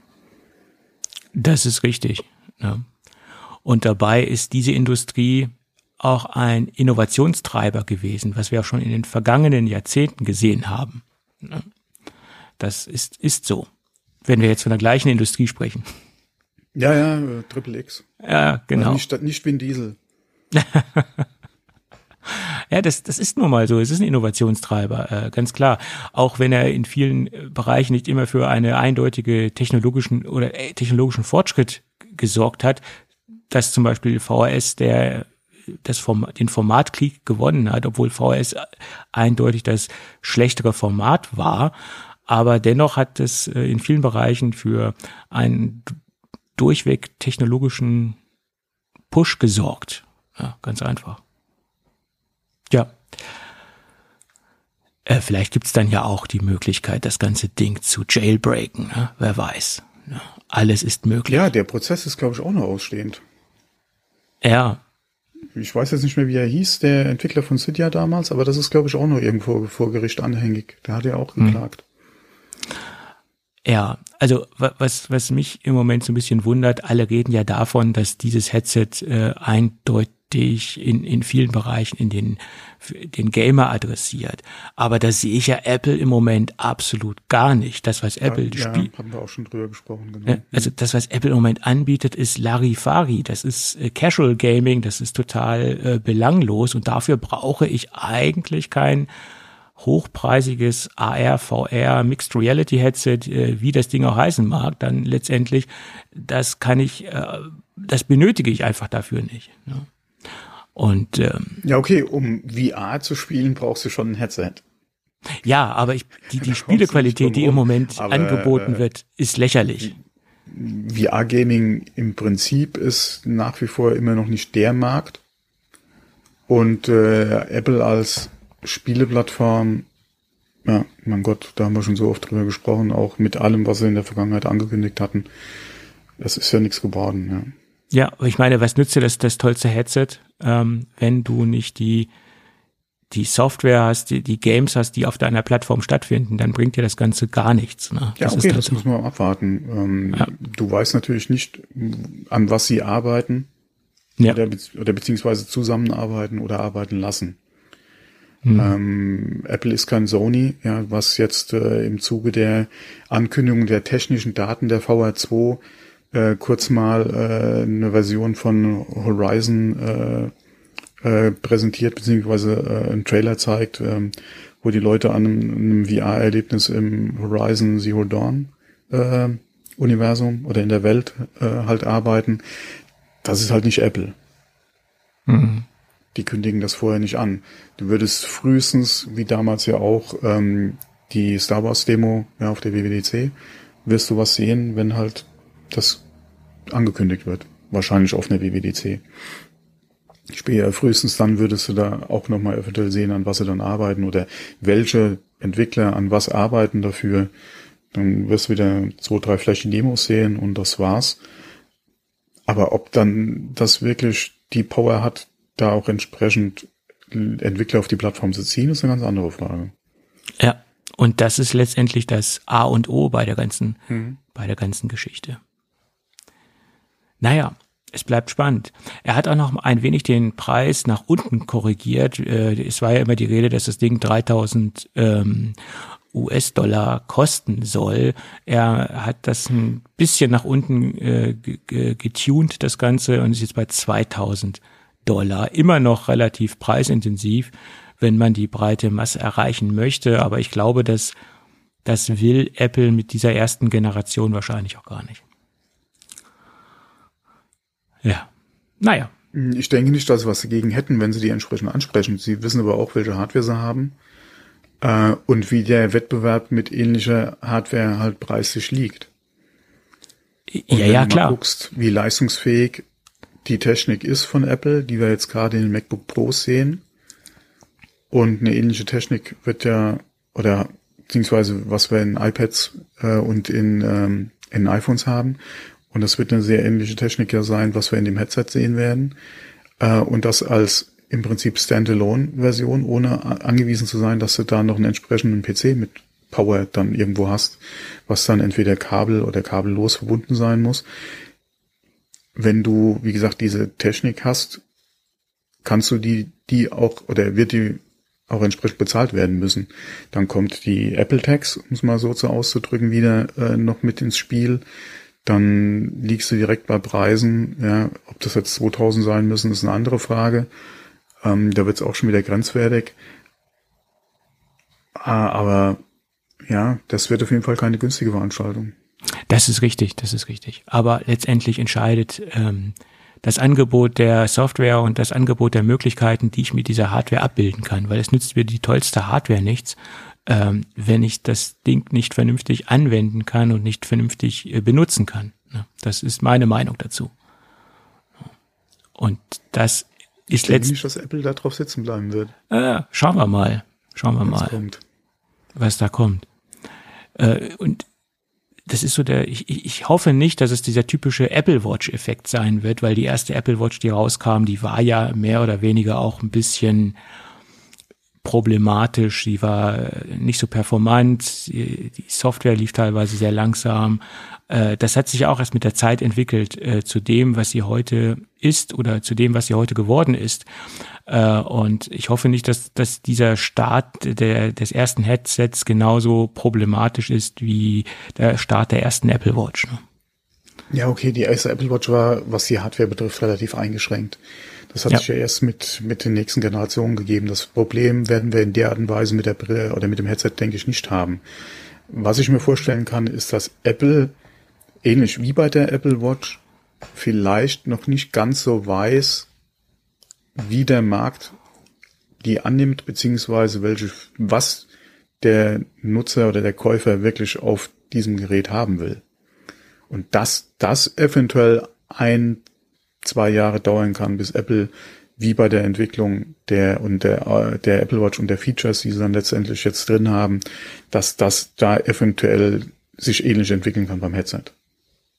Das ist richtig. Ja. Und dabei ist diese Industrie auch ein Innovationstreiber gewesen, was wir auch schon in den vergangenen Jahrzehnten gesehen haben. Das ist, ist so. Wenn wir jetzt von der gleichen Industrie sprechen. Ja, ja, Triple X. Ja, genau. Also nicht, nicht Vin Diesel. ja, das, das ist nun mal so. Es ist ein Innovationstreiber, äh, ganz klar. Auch wenn er in vielen äh, Bereichen nicht immer für eine eindeutige technologischen oder äh, technologischen Fortschritt gesorgt hat, dass zum Beispiel VHS der das Form, den Formatkrieg gewonnen hat, obwohl VHS eindeutig das schlechtere Format war. Aber dennoch hat es äh, in vielen Bereichen für einen durchweg technologischen Push gesorgt. Ja, ganz einfach. Ja. Äh, vielleicht gibt's dann ja auch die Möglichkeit, das ganze Ding zu jailbreaken. Ne? Wer weiß. Ja, alles ist möglich. Ja, der Prozess ist, glaube ich, auch noch ausstehend. Ja. Ich weiß jetzt nicht mehr, wie er hieß, der Entwickler von Cydia damals, aber das ist, glaube ich, auch noch irgendwo vor Gericht anhängig. Da hat er auch hm. Ja, also was, was mich im Moment so ein bisschen wundert, alle reden ja davon, dass dieses Headset äh, eindeutig in, in vielen Bereichen in den, den Gamer adressiert. Aber das sehe ich ja Apple im Moment absolut gar nicht. Das, was Apple ja, spielt. Ja, haben wir auch schon drüber gesprochen, genau. Also das, was Apple im Moment anbietet, ist Larifari. Das ist äh, Casual Gaming, das ist total äh, belanglos und dafür brauche ich eigentlich kein hochpreisiges AR, VR, Mixed Reality Headset, äh, wie das Ding auch heißen mag, dann letztendlich, das kann ich, äh, das benötige ich einfach dafür nicht. Ne? Und ähm, ja, okay, um VR zu spielen, brauchst du schon ein Headset. Ja, aber ich, die, die Spielequalität, die im Moment aber, angeboten äh, wird, ist lächerlich. VR-Gaming im Prinzip ist nach wie vor immer noch nicht der Markt. Und äh, Apple als Spieleplattform, ja, mein Gott, da haben wir schon so oft drüber gesprochen, auch mit allem, was sie in der Vergangenheit angekündigt hatten. Das ist ja nichts geworden, ja. Ja, ich meine, was nützt dir das, das tollste Headset, ähm, wenn du nicht die, die Software hast, die, die Games hast, die auf deiner Plattform stattfinden, dann bringt dir das Ganze gar nichts. Ne? Das ja, okay, das so. muss man abwarten. Ähm, ja. Du weißt natürlich nicht, an was sie arbeiten ja. oder, oder beziehungsweise zusammenarbeiten oder arbeiten lassen. Hm. Ähm, Apple ist kein Sony, ja, was jetzt äh, im Zuge der Ankündigung der technischen Daten der VR2 äh, kurz mal äh, eine Version von Horizon äh, äh, präsentiert, beziehungsweise äh, einen Trailer zeigt, äh, wo die Leute an einem, einem VR-Erlebnis im Horizon Zero Dawn Universum oder in der Welt halt arbeiten. Das ist halt nicht Apple. Mhm. Die kündigen das vorher nicht an. Du würdest frühestens, wie damals ja auch, ähm, die Star Wars Demo ja, auf der WWDC, wirst du was sehen, wenn halt das angekündigt wird. Wahrscheinlich auf einer WWDC. Später, frühestens dann würdest du da auch nochmal eventuell sehen, an was sie dann arbeiten oder welche Entwickler an was arbeiten dafür. Dann wirst du wieder zwei, drei Flächen Demos sehen und das war's. Aber ob dann das wirklich die Power hat, da auch entsprechend Entwickler auf die Plattform zu ziehen, ist eine ganz andere Frage. Ja, und das ist letztendlich das A und O bei der ganzen, mhm. bei der ganzen Geschichte. Naja, es bleibt spannend. Er hat auch noch ein wenig den Preis nach unten korrigiert. Äh, es war ja immer die Rede, dass das Ding 3000 ähm, US-Dollar kosten soll. Er hat das ein bisschen nach unten äh, getuned, das Ganze, und ist jetzt bei 2000 Dollar. Immer noch relativ preisintensiv, wenn man die breite Masse erreichen möchte. Aber ich glaube, dass das will Apple mit dieser ersten Generation wahrscheinlich auch gar nicht. Ja. Naja. Ich denke nicht, dass sie was dagegen hätten, wenn sie die entsprechend ansprechen. Sie wissen aber auch, welche Hardware sie haben äh, und wie der Wettbewerb mit ähnlicher Hardware halt preislich liegt. Und ja, ja, klar. Guckst, wie leistungsfähig die Technik ist von Apple, die wir jetzt gerade in den MacBook Pros sehen. Und eine ähnliche Technik wird ja, oder beziehungsweise was wir in iPads äh, und in, ähm, in iPhones haben. Und das wird eine sehr ähnliche Technik ja sein, was wir in dem Headset sehen werden. Äh, und das als im Prinzip Standalone-Version, ohne angewiesen zu sein, dass du da noch einen entsprechenden PC mit Power dann irgendwo hast, was dann entweder Kabel oder kabellos verbunden sein muss. Wenn du, wie gesagt, diese Technik hast, kannst du die, die auch, oder wird die auch entsprechend bezahlt werden müssen. Dann kommt die Apple Tax, um es mal so zu auszudrücken, wieder äh, noch mit ins Spiel. Dann liegst du direkt bei Preisen. Ja, ob das jetzt 2000 sein müssen, ist eine andere Frage. Ähm, da wird es auch schon wieder grenzwertig. Ah, aber ja, das wird auf jeden Fall keine günstige Veranstaltung. Das ist richtig, das ist richtig. Aber letztendlich entscheidet ähm, das Angebot der Software und das Angebot der Möglichkeiten, die ich mit dieser Hardware abbilden kann, weil es nützt mir die tollste Hardware nichts, ähm, wenn ich das Ding nicht vernünftig anwenden kann und nicht vernünftig äh, benutzen kann. Ne? Das ist meine Meinung dazu. Und das ist letztendlich nicht, dass Apple da drauf sitzen bleiben wird. Äh, schauen wir mal. Schauen wir was mal, kommt. was da kommt. Äh, und das ist so der, ich, ich hoffe nicht, dass es dieser typische Apple Watch-Effekt sein wird, weil die erste Apple Watch, die rauskam, die war ja mehr oder weniger auch ein bisschen problematisch, sie war nicht so performant, die Software lief teilweise sehr langsam. Äh, das hat sich auch erst mit der Zeit entwickelt äh, zu dem, was sie heute ist oder zu dem, was sie heute geworden ist. Äh, und ich hoffe nicht, dass, dass dieser Start der, des ersten Headsets genauso problematisch ist wie der Start der ersten Apple Watch. Ne? Ja, okay, die erste Apple Watch war, was die Hardware betrifft, relativ eingeschränkt. Das hat ja. sich ja erst mit, mit den nächsten Generationen gegeben. Das Problem werden wir in der Art und Weise mit der Brille oder mit dem Headset, denke ich, nicht haben. Was ich mir vorstellen kann, ist, dass Apple, ähnlich wie bei der Apple Watch, vielleicht noch nicht ganz so weiß, wie der Markt die annimmt, beziehungsweise welche, was der Nutzer oder der Käufer wirklich auf diesem Gerät haben will. Und dass das eventuell ein, zwei Jahre dauern kann, bis Apple wie bei der Entwicklung der und der, der Apple Watch und der Features, die sie dann letztendlich jetzt drin haben, dass das da eventuell sich ähnlich entwickeln kann beim Headset.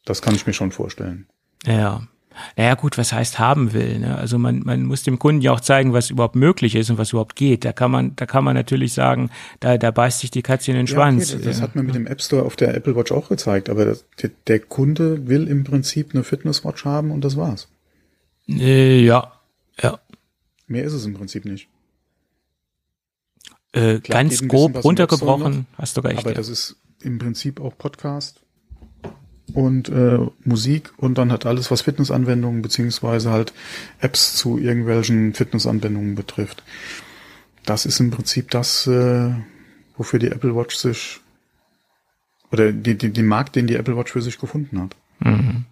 Das kann ich mir schon vorstellen. Ja. Naja gut, was heißt haben will? Ne? Also man, man muss dem Kunden ja auch zeigen, was überhaupt möglich ist und was überhaupt geht. Da kann man, da kann man natürlich sagen, da, da beißt sich die Katze in den Schwanz. Ja, okay, das, das hat man mit dem App Store auf der Apple Watch auch gezeigt, aber das, der, der Kunde will im Prinzip eine Fitnesswatch haben und das war's. Äh, ja, ja. Mehr ist es im Prinzip nicht. Äh, Klar, ganz grob runtergebrochen, hast du recht. Aber ja. das ist im Prinzip auch Podcast und äh, Musik und dann hat alles, was Fitnessanwendungen beziehungsweise halt Apps zu irgendwelchen Fitnessanwendungen betrifft. Das ist im Prinzip das, äh, wofür die Apple Watch sich oder die, die, den Markt, den die Apple Watch für sich gefunden hat. Mhm.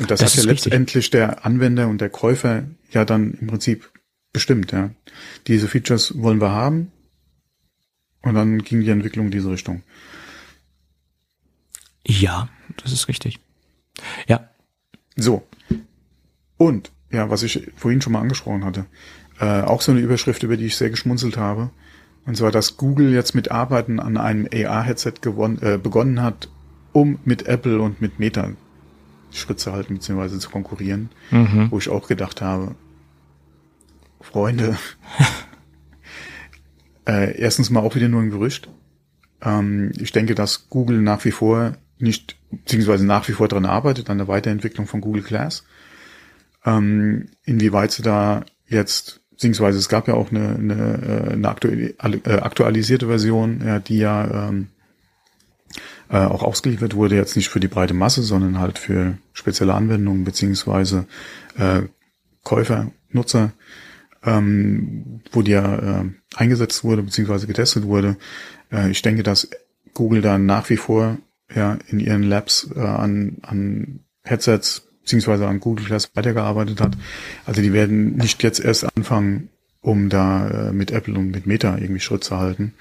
Und das, das hat ja letztendlich der Anwender und der Käufer ja dann im Prinzip bestimmt, ja. Diese Features wollen wir haben. Und dann ging die Entwicklung in diese Richtung. Ja, das ist richtig. Ja. So. Und, ja, was ich vorhin schon mal angesprochen hatte, äh, auch so eine Überschrift, über die ich sehr geschmunzelt habe. Und zwar, dass Google jetzt mit Arbeiten an einem AR-Headset äh, begonnen hat, um mit Apple und mit Meta Schritt zu halten, beziehungsweise zu konkurrieren. Mhm. Wo ich auch gedacht habe, Freunde, äh, erstens mal auch wieder nur ein Gerücht. Ähm, ich denke, dass Google nach wie vor nicht, beziehungsweise nach wie vor daran arbeitet, an der Weiterentwicklung von Google Class. Ähm, inwieweit sie da jetzt, beziehungsweise es gab ja auch eine, eine, eine äh, aktualisierte Version, ja, die ja ähm, äh, auch ausgeliefert wurde, jetzt nicht für die breite Masse, sondern halt für spezielle Anwendungen, beziehungsweise äh, Käufer, Nutzer, ähm, wo die ja äh, eingesetzt wurde, beziehungsweise getestet wurde. Äh, ich denke, dass Google da nach wie vor ja in ihren Labs äh, an, an Headsets beziehungsweise an Google Glass weitergearbeitet hat. Also die werden nicht jetzt erst anfangen, um da äh, mit Apple und mit Meta irgendwie Schritt zu halten.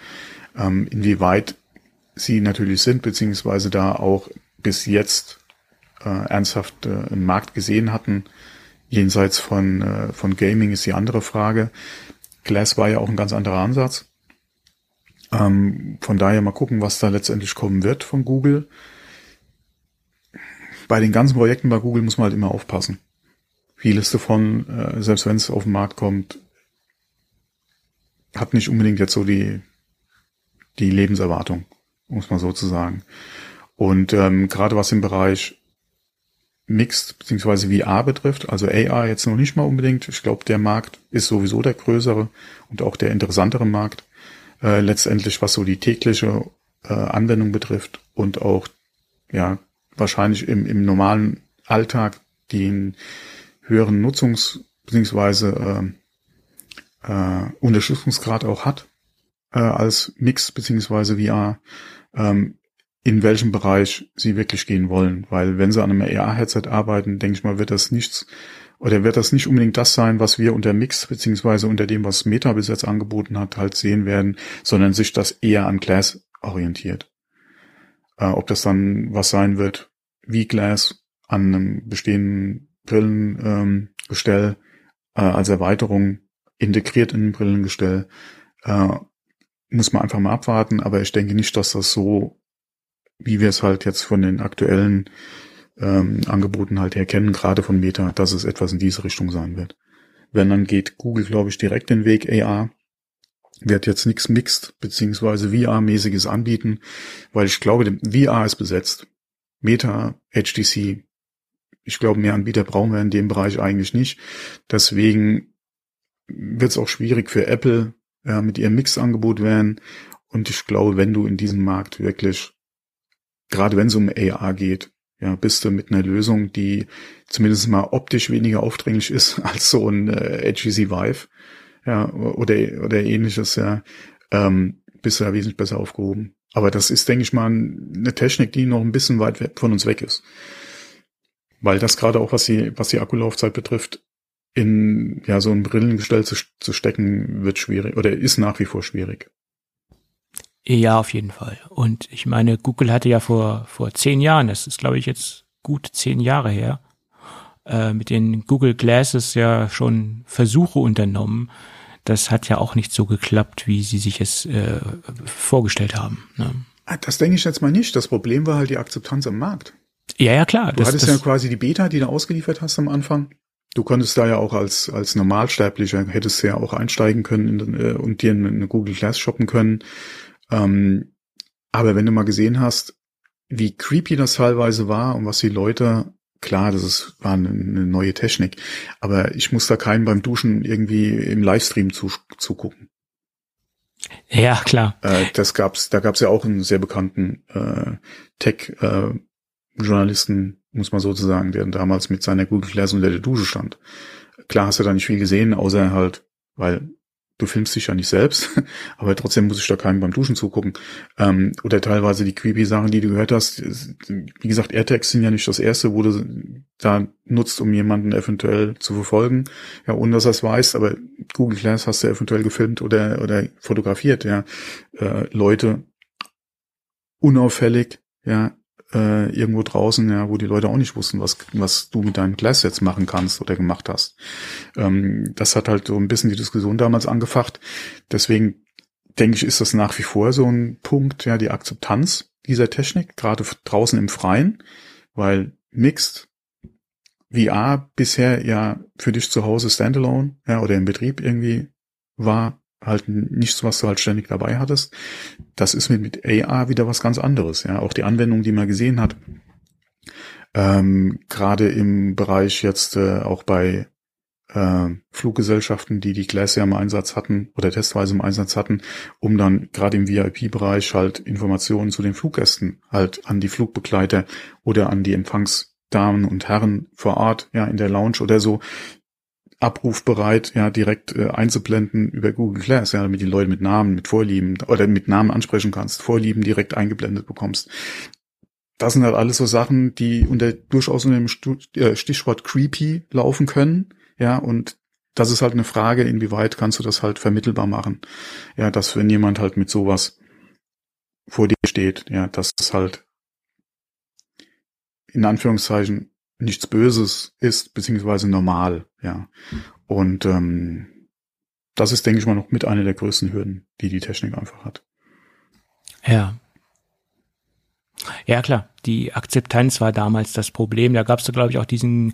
Ähm, inwieweit sie natürlich sind, beziehungsweise da auch bis jetzt äh, ernsthaft äh, einen Markt gesehen hatten, jenseits von, äh, von Gaming ist die andere Frage. Glass war ja auch ein ganz anderer Ansatz. Ähm, von daher mal gucken, was da letztendlich kommen wird von Google bei den ganzen Projekten bei Google muss man halt immer aufpassen. Vieles davon, äh, selbst wenn es auf den Markt kommt, hat nicht unbedingt jetzt so die, die Lebenserwartung, muss man so zu sagen. Und ähm, gerade was im Bereich Mixed bzw. VR betrifft, also AR jetzt noch nicht mal unbedingt. Ich glaube, der Markt ist sowieso der größere und auch der interessantere Markt. Äh, letztendlich, was so die tägliche äh, Anwendung betrifft und auch ja wahrscheinlich im, im normalen Alltag den höheren Nutzungs- bzw. Äh, äh, Unterstützungsgrad auch hat äh, als Mix bzw. VR, ähm, in welchem Bereich sie wirklich gehen wollen. Weil wenn sie an einem AR-Headset arbeiten, denke ich mal, wird das nichts oder wird das nicht unbedingt das sein, was wir unter Mix beziehungsweise unter dem, was Meta bis jetzt angeboten hat, halt sehen werden, sondern sich das eher an Glass orientiert. Äh, ob das dann was sein wird, wie Glass an einem bestehenden Brillengestell ähm, äh, als Erweiterung integriert in ein Brillengestell, äh, muss man einfach mal abwarten. Aber ich denke nicht, dass das so, wie wir es halt jetzt von den aktuellen ähm, Angeboten halt her kennen, gerade von Meta, dass es etwas in diese Richtung sein wird. Wenn dann geht Google, glaube ich, direkt den Weg AR wird jetzt nichts Mixed beziehungsweise VR-mäßiges anbieten, weil ich glaube, VR ist besetzt. Meta, HTC, ich glaube, mehr Anbieter brauchen wir in dem Bereich eigentlich nicht. Deswegen wird es auch schwierig für Apple ja, mit ihrem Mix-Angebot werden. Und ich glaube, wenn du in diesem Markt wirklich, gerade wenn es um AR geht, ja, bist du mit einer Lösung, die zumindest mal optisch weniger aufdringlich ist als so ein äh, Vive, ja, oder, oder ähnliches, ja, ähm, bist du da wesentlich besser aufgehoben. Aber das ist, denke ich mal, eine Technik, die noch ein bisschen weit von uns weg ist. Weil das gerade auch, was die, was die Akkulaufzeit betrifft, in ja so ein Brillengestell zu, zu stecken, wird schwierig oder ist nach wie vor schwierig. Ja, auf jeden Fall. Und ich meine, Google hatte ja vor, vor zehn Jahren, das ist glaube ich jetzt gut zehn Jahre her, äh, mit den Google Glasses ja schon Versuche unternommen, das hat ja auch nicht so geklappt, wie sie sich es äh, vorgestellt haben. Ne? Ah, das denke ich jetzt mal nicht. Das Problem war halt die Akzeptanz am Markt. Ja, ja, klar. Du das, hattest das, ja quasi die Beta, die du ausgeliefert hast am Anfang. Du konntest da ja auch als, als Normalsterblicher, hättest ja auch einsteigen können in, äh, und dir eine, eine Google Glass shoppen können. Ähm, aber wenn du mal gesehen hast, wie creepy das teilweise war und was die Leute klar, das ist, war eine, eine neue Technik. Aber ich muss da keinen beim Duschen irgendwie im Livestream zu, zugucken. Ja, klar. Äh, das gab's, da gab's ja auch einen sehr bekannten äh, Tech-Journalisten, äh, muss man sozusagen, der damals mit seiner Google Glass unter der Dusche stand. Klar hast du da nicht viel gesehen, außer halt, weil du filmst dich ja nicht selbst, aber trotzdem muss ich da keinem beim Duschen zugucken. Ähm, oder teilweise die creepy Sachen, die du gehört hast. Wie gesagt, AirTags sind ja nicht das erste, wo du da nutzt, um jemanden eventuell zu verfolgen. Ja, ohne dass er es weiß, aber Google Glass hast du eventuell gefilmt oder, oder fotografiert, ja. Äh, Leute unauffällig, ja, äh, irgendwo draußen, ja, wo die Leute auch nicht wussten, was, was du mit deinem Glas jetzt machen kannst oder gemacht hast. Ähm, das hat halt so ein bisschen die Diskussion damals angefacht. Deswegen denke ich, ist das nach wie vor so ein Punkt, ja, die Akzeptanz dieser Technik, gerade draußen im Freien, weil Mixed VR bisher ja für dich zu Hause standalone, ja, oder im Betrieb irgendwie war, halt nichts, was du halt ständig dabei hattest. Das ist mit, mit AR wieder was ganz anderes. Ja, auch die Anwendung, die man gesehen hat, ähm, gerade im Bereich jetzt äh, auch bei äh, Fluggesellschaften, die die Glass im Einsatz hatten oder testweise im Einsatz hatten, um dann gerade im VIP-Bereich halt Informationen zu den Fluggästen halt an die Flugbegleiter oder an die Empfangsdamen und Herren vor Ort, ja, in der Lounge oder so, abrufbereit, ja, direkt äh, einzublenden über Google Glass, ja, damit die Leute mit Namen, mit Vorlieben oder mit Namen ansprechen kannst, Vorlieben direkt eingeblendet bekommst. das sind halt alles so Sachen, die unter durchaus unter dem äh, Stichwort creepy laufen können. Ja, und das ist halt eine Frage, inwieweit kannst du das halt vermittelbar machen. Ja, dass wenn jemand halt mit sowas vor dir steht, ja, dass es halt in Anführungszeichen nichts Böses ist, beziehungsweise normal, ja. Und ähm, das ist, denke ich mal, noch mit einer der größten Hürden, die die Technik einfach hat. Ja. Ja, klar. Die Akzeptanz war damals das Problem. Da gab es, glaube ich, auch diesen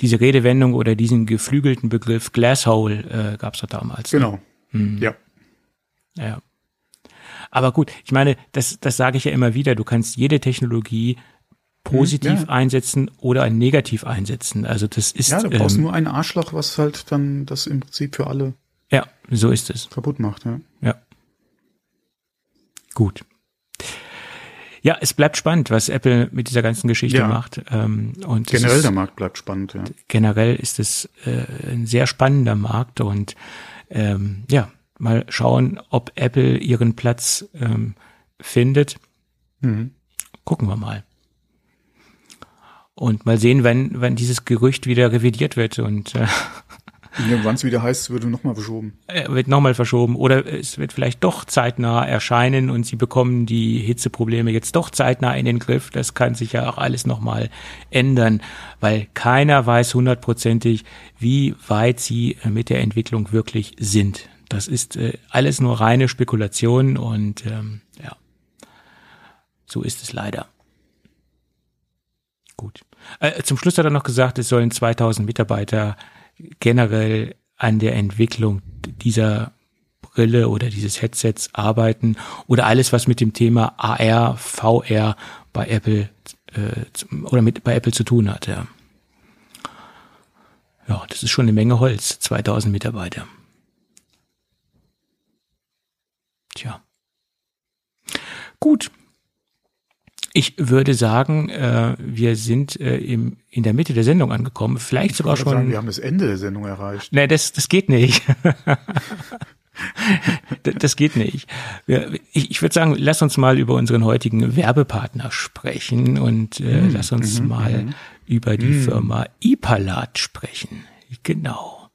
diese Redewendung oder diesen geflügelten Begriff Glasshole äh, gab es da damals. Ne? Genau. Hm. Ja. Ja. Aber gut, ich meine, das, das sage ich ja immer wieder, du kannst jede Technologie positiv hm, ja. einsetzen oder negativ einsetzen. Also das ist. Ja, du brauchst ähm, nur ein Arschloch, was halt dann das im Prinzip für alle. Ja, so ist es. Kaputt macht, ja. Ja. Gut. Ja, es bleibt spannend, was Apple mit dieser ganzen Geschichte ja. macht. Ähm, und generell ist, der Markt bleibt spannend. Ja. Generell ist es äh, ein sehr spannender Markt und ähm, ja, mal schauen, ob Apple ihren Platz ähm, findet. Mhm. Gucken wir mal. Und mal sehen, wenn, wenn dieses Gerücht wieder revidiert wird und äh, ja, Wann es wieder heißt, wird nochmal verschoben. Wird nochmal verschoben. Oder es wird vielleicht doch zeitnah erscheinen und sie bekommen die Hitzeprobleme jetzt doch zeitnah in den Griff. Das kann sich ja auch alles nochmal ändern, weil keiner weiß hundertprozentig, wie weit sie mit der Entwicklung wirklich sind. Das ist äh, alles nur reine Spekulation und ähm, ja, so ist es leider. Gut. Äh, zum Schluss hat er noch gesagt, es sollen 2000 Mitarbeiter generell an der Entwicklung dieser Brille oder dieses Headsets arbeiten oder alles, was mit dem Thema AR, VR bei Apple äh, oder mit bei Apple zu tun hat. Ja. ja, das ist schon eine Menge Holz, 2000 Mitarbeiter. Tja. Gut, ich würde sagen, äh, wir sind äh, im, in der Mitte der Sendung angekommen. Vielleicht sogar schon. Sagen, wir haben das Ende der Sendung erreicht. Nee, das, das geht nicht. das geht nicht. Ich, ich würde sagen, lass uns mal über unseren heutigen Werbepartner sprechen und äh, mm, lass uns mm, mal mm. über die mm. Firma Ipalat sprechen. Genau.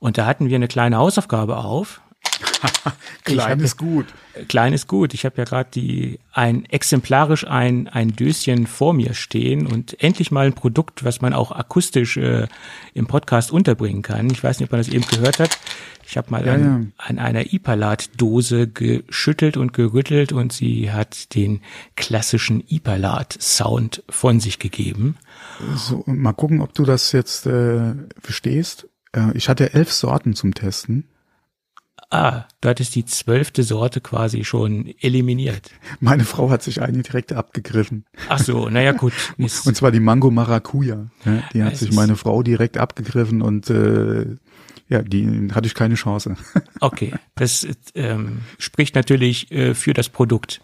Und da hatten wir eine kleine Hausaufgabe auf. klein ist gut. Klein ist gut. Ich habe ja gerade die ein exemplarisch ein ein Döschen vor mir stehen und endlich mal ein Produkt, was man auch akustisch äh, im Podcast unterbringen kann. Ich weiß nicht, ob man das eben gehört hat. Ich habe mal ja, an, ja. an einer Ipalat-Dose geschüttelt und gerüttelt und sie hat den klassischen Ipalat-Sound von sich gegeben. So, mal gucken, ob du das jetzt äh, verstehst. Äh, ich hatte elf Sorten zum Testen. Ah, du hattest die zwölfte Sorte quasi schon eliminiert. Meine Frau hat sich eine direkt abgegriffen. Ach so, naja gut. und zwar die Mango Maracuja. Ja, die hat sich meine Frau direkt abgegriffen und äh, ja, die hatte ich keine Chance. Okay, das ähm, spricht natürlich äh, für das Produkt.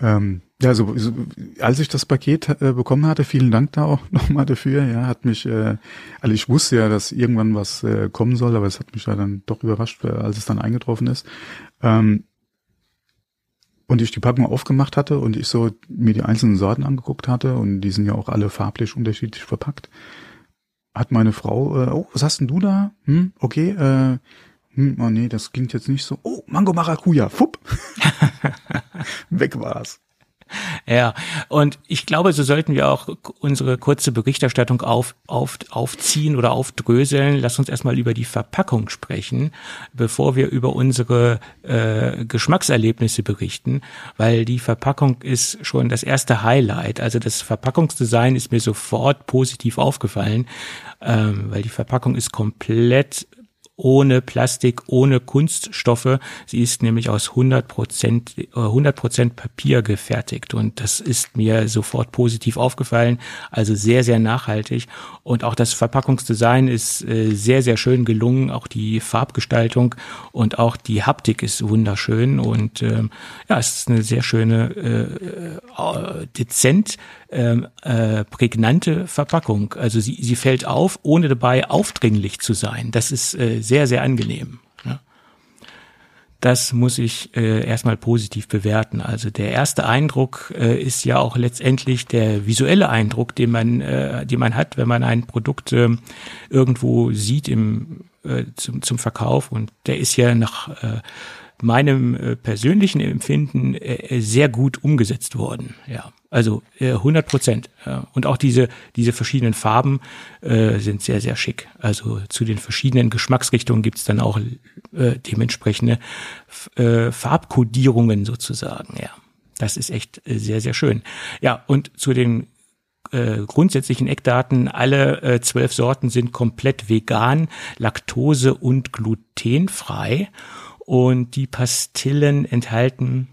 ähm, ja, so, so als ich das Paket äh, bekommen hatte, vielen Dank da auch nochmal dafür. Ja, hat mich, äh, also ich wusste ja, dass irgendwann was äh, kommen soll, aber es hat mich ja dann doch überrascht, äh, als es dann eingetroffen ist. Ähm, und ich die Packung aufgemacht hatte und ich so mir die einzelnen Sorten angeguckt hatte und die sind ja auch alle farblich unterschiedlich verpackt, hat meine Frau, äh, oh, was hast denn du da? Hm, okay, äh, hm, oh nee, das klingt jetzt nicht so. Oh, Mango Maracuja, fupp. Weg war's. Ja, und ich glaube, so sollten wir auch unsere kurze Berichterstattung auf, auf, aufziehen oder aufdröseln. Lass uns erstmal über die Verpackung sprechen, bevor wir über unsere äh, Geschmackserlebnisse berichten, weil die Verpackung ist schon das erste Highlight. Also das Verpackungsdesign ist mir sofort positiv aufgefallen, ähm, weil die Verpackung ist komplett ohne Plastik, ohne Kunststoffe. Sie ist nämlich aus 100 Prozent, 100 Prozent Papier gefertigt und das ist mir sofort positiv aufgefallen. Also sehr, sehr nachhaltig und auch das Verpackungsdesign ist äh, sehr, sehr schön gelungen. Auch die Farbgestaltung und auch die Haptik ist wunderschön und ähm, ja, es ist eine sehr schöne, äh, äh, dezent ähm, äh, prägnante Verpackung. Also sie, sie fällt auf, ohne dabei aufdringlich zu sein. Das ist äh, sehr, sehr angenehm. Ne? das muss ich äh, erstmal positiv bewerten. Also der erste Eindruck äh, ist ja auch letztendlich der visuelle Eindruck, den man, äh, den man hat, wenn man ein Produkt äh, irgendwo sieht im, äh, zum, zum Verkauf. Und der ist ja nach äh, meinem äh, persönlichen Empfinden äh, sehr gut umgesetzt worden. Ja. Also äh, 100 Prozent. Und auch diese, diese verschiedenen Farben äh, sind sehr, sehr schick. Also zu den verschiedenen Geschmacksrichtungen gibt's dann auch äh, dementsprechende äh, Farbkodierungen sozusagen. Ja, das ist echt äh, sehr, sehr schön. Ja, und zu den äh, grundsätzlichen Eckdaten, alle äh, zwölf Sorten sind komplett vegan, laktose- und glutenfrei. Und die Pastillen enthalten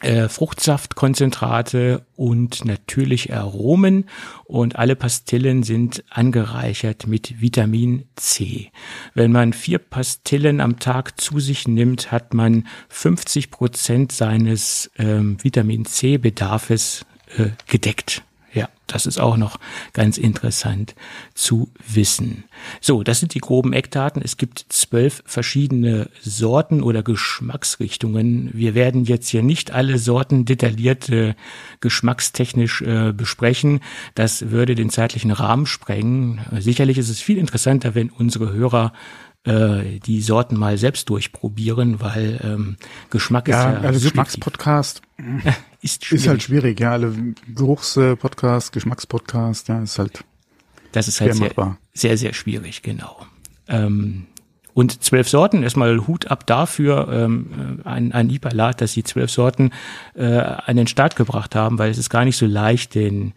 äh, Fruchtsaftkonzentrate und natürliche Aromen und alle Pastillen sind angereichert mit Vitamin C. Wenn man vier Pastillen am Tag zu sich nimmt, hat man 50 Prozent seines ähm, Vitamin C Bedarfes äh, gedeckt. Ja, das ist auch noch ganz interessant zu wissen. So, das sind die groben Eckdaten. Es gibt zwölf verschiedene Sorten oder Geschmacksrichtungen. Wir werden jetzt hier nicht alle Sorten detailliert äh, geschmackstechnisch äh, besprechen. Das würde den zeitlichen Rahmen sprengen. Sicherlich ist es viel interessanter, wenn unsere Hörer äh, die Sorten mal selbst durchprobieren, weil ähm, Geschmack ja, ist ja also Geschmackspodcast ist, schwierig. ist halt schwierig, ja, alle Geruchspodcast, Geschmackspodcast, ja, ist halt das ist halt sehr, sehr, sehr schwierig, genau. Ähm, und zwölf Sorten, erstmal Hut ab dafür, ähm, ein, ein IPA-Lat, dass sie zwölf Sorten äh, an den Start gebracht haben, weil es ist gar nicht so leicht, den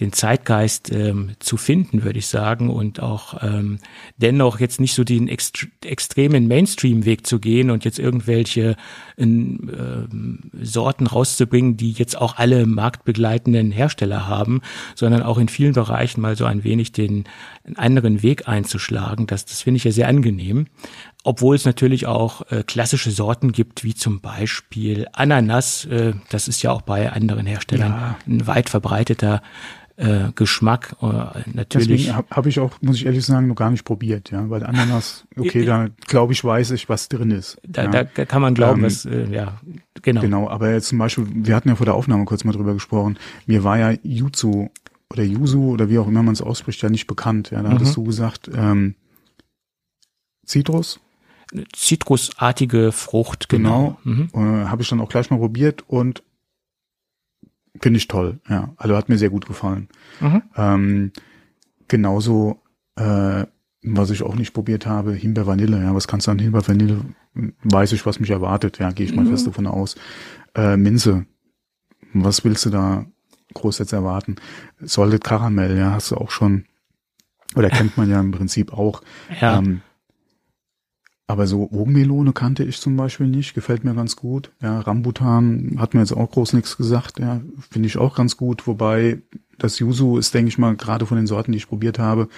den Zeitgeist ähm, zu finden, würde ich sagen, und auch ähm, dennoch jetzt nicht so den ext extremen Mainstream-Weg zu gehen und jetzt irgendwelche ähm, Sorten rauszubringen, die jetzt auch alle marktbegleitenden Hersteller haben, sondern auch in vielen Bereichen mal so ein wenig den anderen Weg einzuschlagen. Das, das finde ich ja sehr angenehm. Obwohl es natürlich auch äh, klassische Sorten gibt, wie zum Beispiel Ananas. Äh, das ist ja auch bei anderen Herstellern ja. ein weit verbreiteter äh, Geschmack. Äh, natürlich. Habe hab ich auch, muss ich ehrlich sagen, noch gar nicht probiert, ja, weil Ananas, okay, da glaube ich, weiß ich, was drin ist. Da, ja. da kann man glauben, ähm, was, äh, ja, genau. Genau, aber jetzt zum Beispiel, wir hatten ja vor der Aufnahme kurz mal drüber gesprochen, mir war ja Yuzu oder Yuzu oder wie auch immer man es ausspricht, ja nicht bekannt. Ja, da mhm. hattest du gesagt, ähm, Zitrus. Zitrusartige Frucht, genau. Genau. Mhm. Äh, Habe ich dann auch gleich mal probiert und Finde ich toll, ja. Also hat mir sehr gut gefallen. Mhm. Ähm, genauso, äh, was ich auch nicht probiert habe, Himbeer Vanille. Ja, was kannst du an Himbeer Vanille? Weiß ich, was mich erwartet. Ja, gehe ich mal mhm. fest davon aus. Äh, Minze. Was willst du da groß jetzt erwarten? Salted Karamell, ja, hast du auch schon. Oder kennt man ja im Prinzip auch. Ja. Ähm, aber so Ogenmelone kannte ich zum Beispiel nicht, gefällt mir ganz gut. Ja, Rambutan hat mir jetzt auch groß nichts gesagt, ja, finde ich auch ganz gut. Wobei das Yuzu ist, denke ich mal, gerade von den Sorten, die ich probiert habe.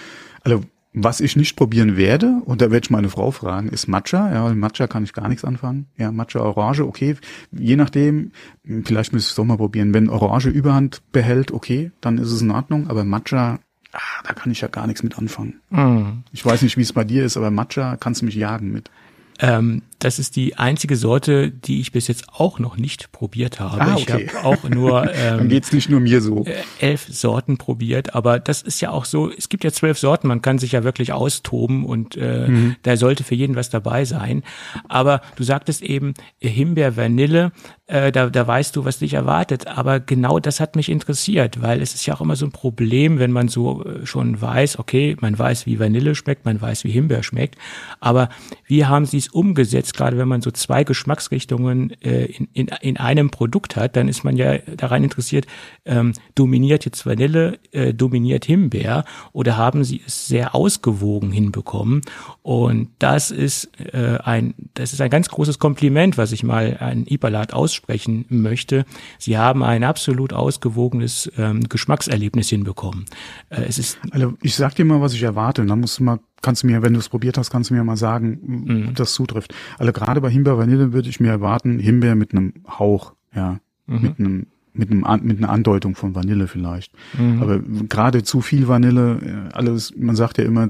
Also, was ich nicht probieren werde, und da werde ich meine Frau fragen, ist Matcha. Ja, weil Matcha kann ich gar nichts anfangen. Ja, Matcha Orange, okay. Je nachdem, vielleicht müsste ich es doch mal probieren. Wenn Orange Überhand behält, okay, dann ist es in Ordnung. Aber Matcha ah, da kann ich ja gar nichts mit anfangen. Mhm. Ich weiß nicht, wie es bei dir ist, aber Matcha kannst du mich jagen mit. Ähm, das ist die einzige Sorte, die ich bis jetzt auch noch nicht probiert habe. Ah, okay. Ich habe auch nur ähm, Dann geht's nicht nur mir so. Äh, elf Sorten probiert, aber das ist ja auch so, es gibt ja zwölf Sorten, man kann sich ja wirklich austoben und äh, mhm. da sollte für jeden was dabei sein. Aber du sagtest eben Himbeer, Vanille, äh, da, da weißt du, was dich erwartet. Aber genau das hat mich interessiert, weil es ist ja auch immer so ein Problem, wenn man so äh, schon weiß, okay, man weiß, wie Vanille schmeckt, man weiß, wie Himbeer schmeckt, aber wie haben sie es umgesetzt, gerade wenn man so zwei Geschmacksrichtungen äh, in, in, in einem Produkt hat, dann ist man ja daran interessiert, ähm, dominiert jetzt Vanille, äh, dominiert Himbeer oder haben sie es sehr ausgewogen hinbekommen? Und das ist äh, ein, das ist ein ganz großes Kompliment, was ich mal an Ibalat aus aussprechen möchte. Sie haben ein absolut ausgewogenes ähm, Geschmackserlebnis hinbekommen. Äh, es ist also ich sag dir mal, was ich erwarte. dann musst du mal, kannst du mir, wenn du es probiert hast, kannst du mir mal sagen, mhm. ob das zutrifft. Also gerade bei Himbeer Vanille würde ich mir erwarten, Himbeer mit einem Hauch, ja, mhm. mit einem mit einem mit einer Andeutung von Vanille vielleicht. Mhm. Aber gerade zu viel Vanille, äh, alles, man sagt ja immer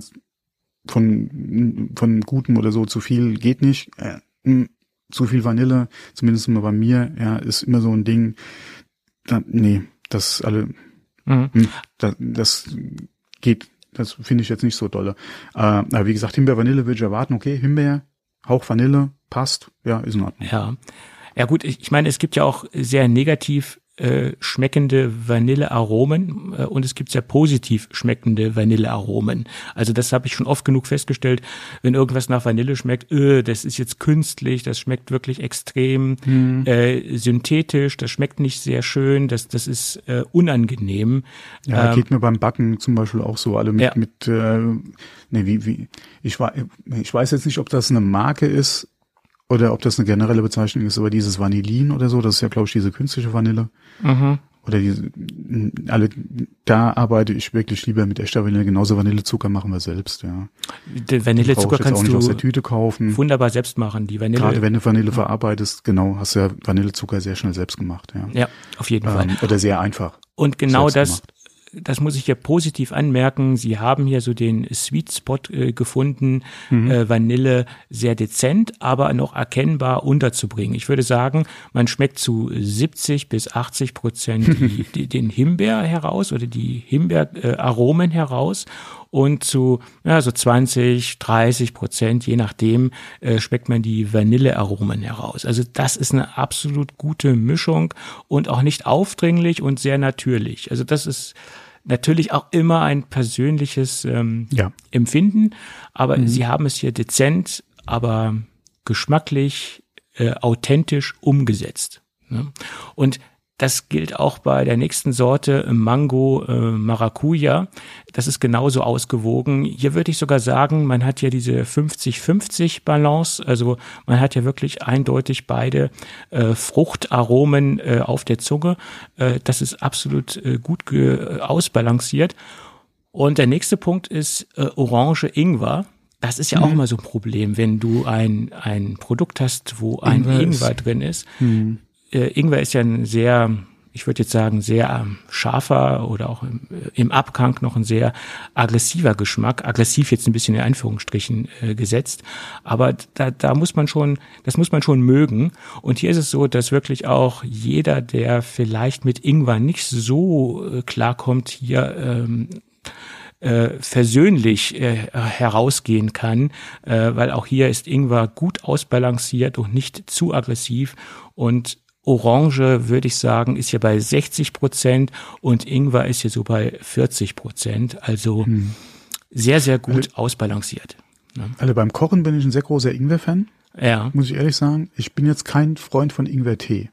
von von gutem oder so zu viel geht nicht. Äh, zu viel Vanille, zumindest immer bei mir, ja, ist immer so ein Ding. Da, nee, das alle, mhm. Hm, das, das geht, das finde ich jetzt nicht so dolle. Äh, wie gesagt, Himbeer, Vanille würde ich erwarten, okay, Himbeer, Hauch Vanille, passt, ja, ist in Ordnung. Ja. Ja gut, ich, ich meine, es gibt ja auch sehr negativ äh, schmeckende Vanillearomen äh, und es gibt sehr positiv schmeckende Vanillearomen. Also das habe ich schon oft genug festgestellt, wenn irgendwas nach Vanille schmeckt, äh, das ist jetzt künstlich, das schmeckt wirklich extrem hm. äh, synthetisch, das schmeckt nicht sehr schön, das, das ist äh, unangenehm. Ja, ähm, geht mir beim Backen zum Beispiel auch so, alle mit, ja. mit äh, nee, wie, wie, ich, ich weiß jetzt nicht, ob das eine Marke ist, oder ob das eine generelle Bezeichnung ist, aber dieses Vanillin oder so, das ist ja, glaube ich, diese künstliche Vanille. Mhm. Oder diese, alle, da arbeite ich wirklich lieber mit echter Vanille. Genauso Vanillezucker machen wir selbst, ja. Den Vanillezucker kannst du aus der Tüte kaufen. wunderbar selbst machen. Die Vanille. Gerade wenn du Vanille verarbeitest, genau, hast du ja Vanillezucker sehr schnell selbst gemacht, ja. Ja, auf jeden Fall. Ähm, oder sehr einfach. Und genau das, gemacht das muss ich hier positiv anmerken, Sie haben hier so den Sweet Spot äh, gefunden, mhm. äh, Vanille sehr dezent, aber noch erkennbar unterzubringen. Ich würde sagen, man schmeckt zu 70 bis 80 Prozent die, die, den Himbeer heraus oder die Himbeeraromen äh, heraus und zu ja, so 20, 30 Prozent, je nachdem, äh, schmeckt man die Vanillearomen heraus. Also das ist eine absolut gute Mischung und auch nicht aufdringlich und sehr natürlich. Also das ist natürlich auch immer ein persönliches ähm, ja. Empfinden, aber mhm. sie haben es hier dezent, aber geschmacklich, äh, authentisch umgesetzt. Ne? Und das gilt auch bei der nächsten Sorte Mango äh, Maracuja. Das ist genauso ausgewogen. Hier würde ich sogar sagen, man hat ja diese 50-50 Balance. Also man hat ja wirklich eindeutig beide äh, Fruchtaromen äh, auf der Zunge. Äh, das ist absolut äh, gut ausbalanciert. Und der nächste Punkt ist äh, Orange Ingwer. Das ist ja mhm. auch immer so ein Problem, wenn du ein, ein Produkt hast, wo ein Ingwer, Ingwer drin ist. Mhm äh, Ingwer ist ja ein sehr, ich würde jetzt sagen, sehr ähm, scharfer oder auch im, äh, im, Abgang noch ein sehr aggressiver Geschmack. Aggressiv jetzt ein bisschen in Anführungsstrichen äh, gesetzt. Aber da, da muss man schon, das muss man schon mögen. Und hier ist es so, dass wirklich auch jeder, der vielleicht mit Ingwer nicht so äh, klarkommt, hier ähm, äh, versöhnlich äh, herausgehen kann, äh, weil auch hier ist Ingwer gut ausbalanciert und nicht zu aggressiv und Orange, würde ich sagen, ist ja bei 60 Prozent und Ingwer ist ja so bei 40 Prozent. Also hm. sehr, sehr gut also, ausbalanciert. Ne? Also beim Kochen bin ich ein sehr großer Ingwer-Fan. Ja. Muss ich ehrlich sagen. Ich bin jetzt kein Freund von Ingwer-Tee.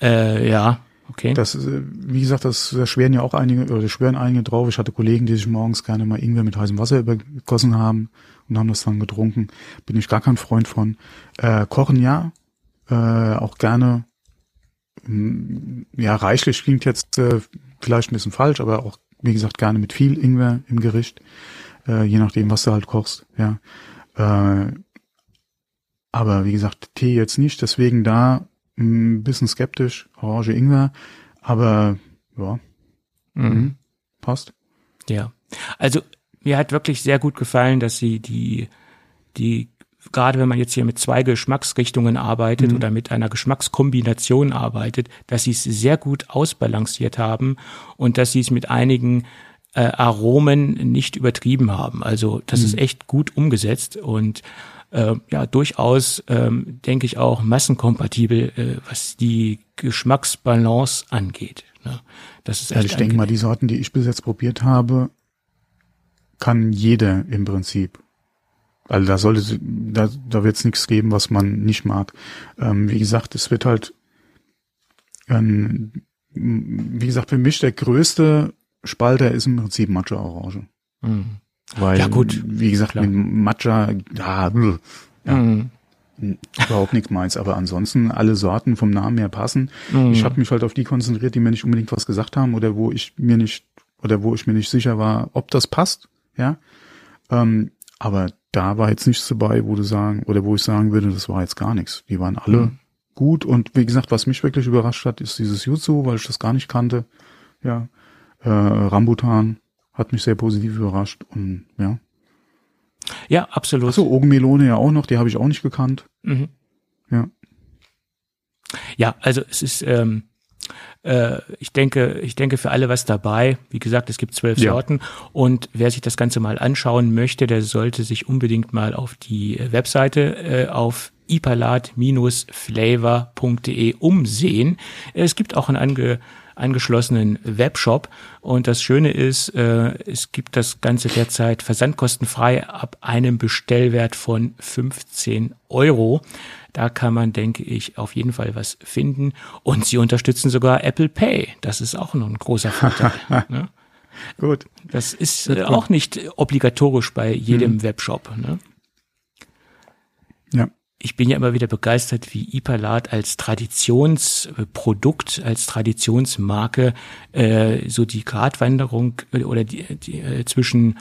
Äh, ja. Okay. Das, äh, wie gesagt, das, da schweren ja auch einige, oder schwören einige drauf. Ich hatte Kollegen, die sich morgens gerne mal Ingwer mit heißem Wasser übergossen haben und haben das dann getrunken. Bin ich gar kein Freund von. Äh, Kochen ja, äh, auch gerne, mm, ja, reichlich klingt jetzt äh, vielleicht ein bisschen falsch, aber auch, wie gesagt, gerne mit viel Ingwer im Gericht, äh, je nachdem, was du halt kochst, ja. Äh, aber wie gesagt, Tee jetzt nicht, deswegen da ein bisschen skeptisch, Orange Ingwer, aber ja, mhm. mhm. passt. Ja, also mir hat wirklich sehr gut gefallen, dass sie die die gerade wenn man jetzt hier mit zwei Geschmacksrichtungen arbeitet mhm. oder mit einer Geschmackskombination arbeitet, dass sie es sehr gut ausbalanciert haben und dass sie es mit einigen äh, Aromen nicht übertrieben haben. Also das mhm. ist echt gut umgesetzt und äh, ja durchaus ähm, denke ich auch massenkompatibel, äh, was die Geschmacksbalance angeht. Ne? Das ist echt ja, ich denke mal, die Sorten, die ich bis jetzt probiert habe, kann jeder im Prinzip. Also da sollte, da, da wird es nichts geben, was man nicht mag. Ähm, wie gesagt, es wird halt, ähm, wie gesagt, für mich der größte Spalter ist im Prinzip Matcha Orange. Mhm. Weil, ja, gut. wie gesagt, Klar. mit Matcha, ja, ja mhm. überhaupt nichts meins. Aber ansonsten alle Sorten vom Namen her passen. Mhm. Ich habe mich halt auf die konzentriert, die mir nicht unbedingt was gesagt haben oder wo ich mir nicht oder wo ich mir nicht sicher war, ob das passt. Ja. Ähm, aber da war jetzt nichts dabei, wo du sagen, oder wo ich sagen würde, das war jetzt gar nichts. Die waren alle mhm. gut und wie gesagt, was mich wirklich überrascht hat, ist dieses Jutsu, weil ich das gar nicht kannte. Ja, äh, Rambutan hat mich sehr positiv überrascht und ja. Ja, absolut. Achso, Augenmelone ja auch noch, die habe ich auch nicht gekannt. Mhm. Ja, also es ist, ähm, äh, ich denke, ich denke für alle was dabei. Wie gesagt, es gibt zwölf ja. Sorten und wer sich das Ganze mal anschauen möchte, der sollte sich unbedingt mal auf die Webseite äh, auf ipalat-flavor.de umsehen. Es gibt auch ein ange angeschlossenen Webshop. Und das Schöne ist, äh, es gibt das Ganze derzeit versandkostenfrei ab einem Bestellwert von 15 Euro. Da kann man, denke ich, auf jeden Fall was finden. Und sie unterstützen sogar Apple Pay. Das ist auch noch ein großer Vorteil. ne? Gut. Das ist äh, auch nicht obligatorisch bei jedem hm. Webshop. Ne? Ja ich bin ja immer wieder begeistert, wie Ipalat als Traditionsprodukt, als Traditionsmarke äh, so die Gratwanderung äh, oder die, die äh, zwischen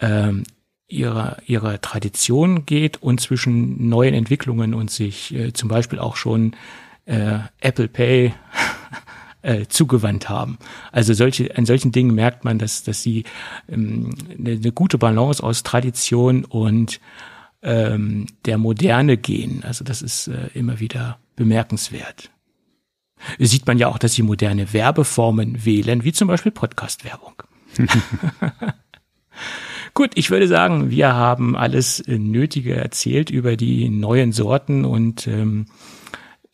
ähm, ihrer ihrer Tradition geht und zwischen neuen Entwicklungen und sich äh, zum Beispiel auch schon äh, Apple Pay äh, zugewandt haben. Also solche, an solchen Dingen merkt man, dass, dass sie ähm, eine, eine gute Balance aus Tradition und ähm, der Moderne gehen. Also das ist äh, immer wieder bemerkenswert. Sieht man ja auch, dass sie moderne Werbeformen wählen, wie zum Beispiel Podcast-Werbung. Gut, ich würde sagen, wir haben alles Nötige erzählt über die neuen Sorten und ähm,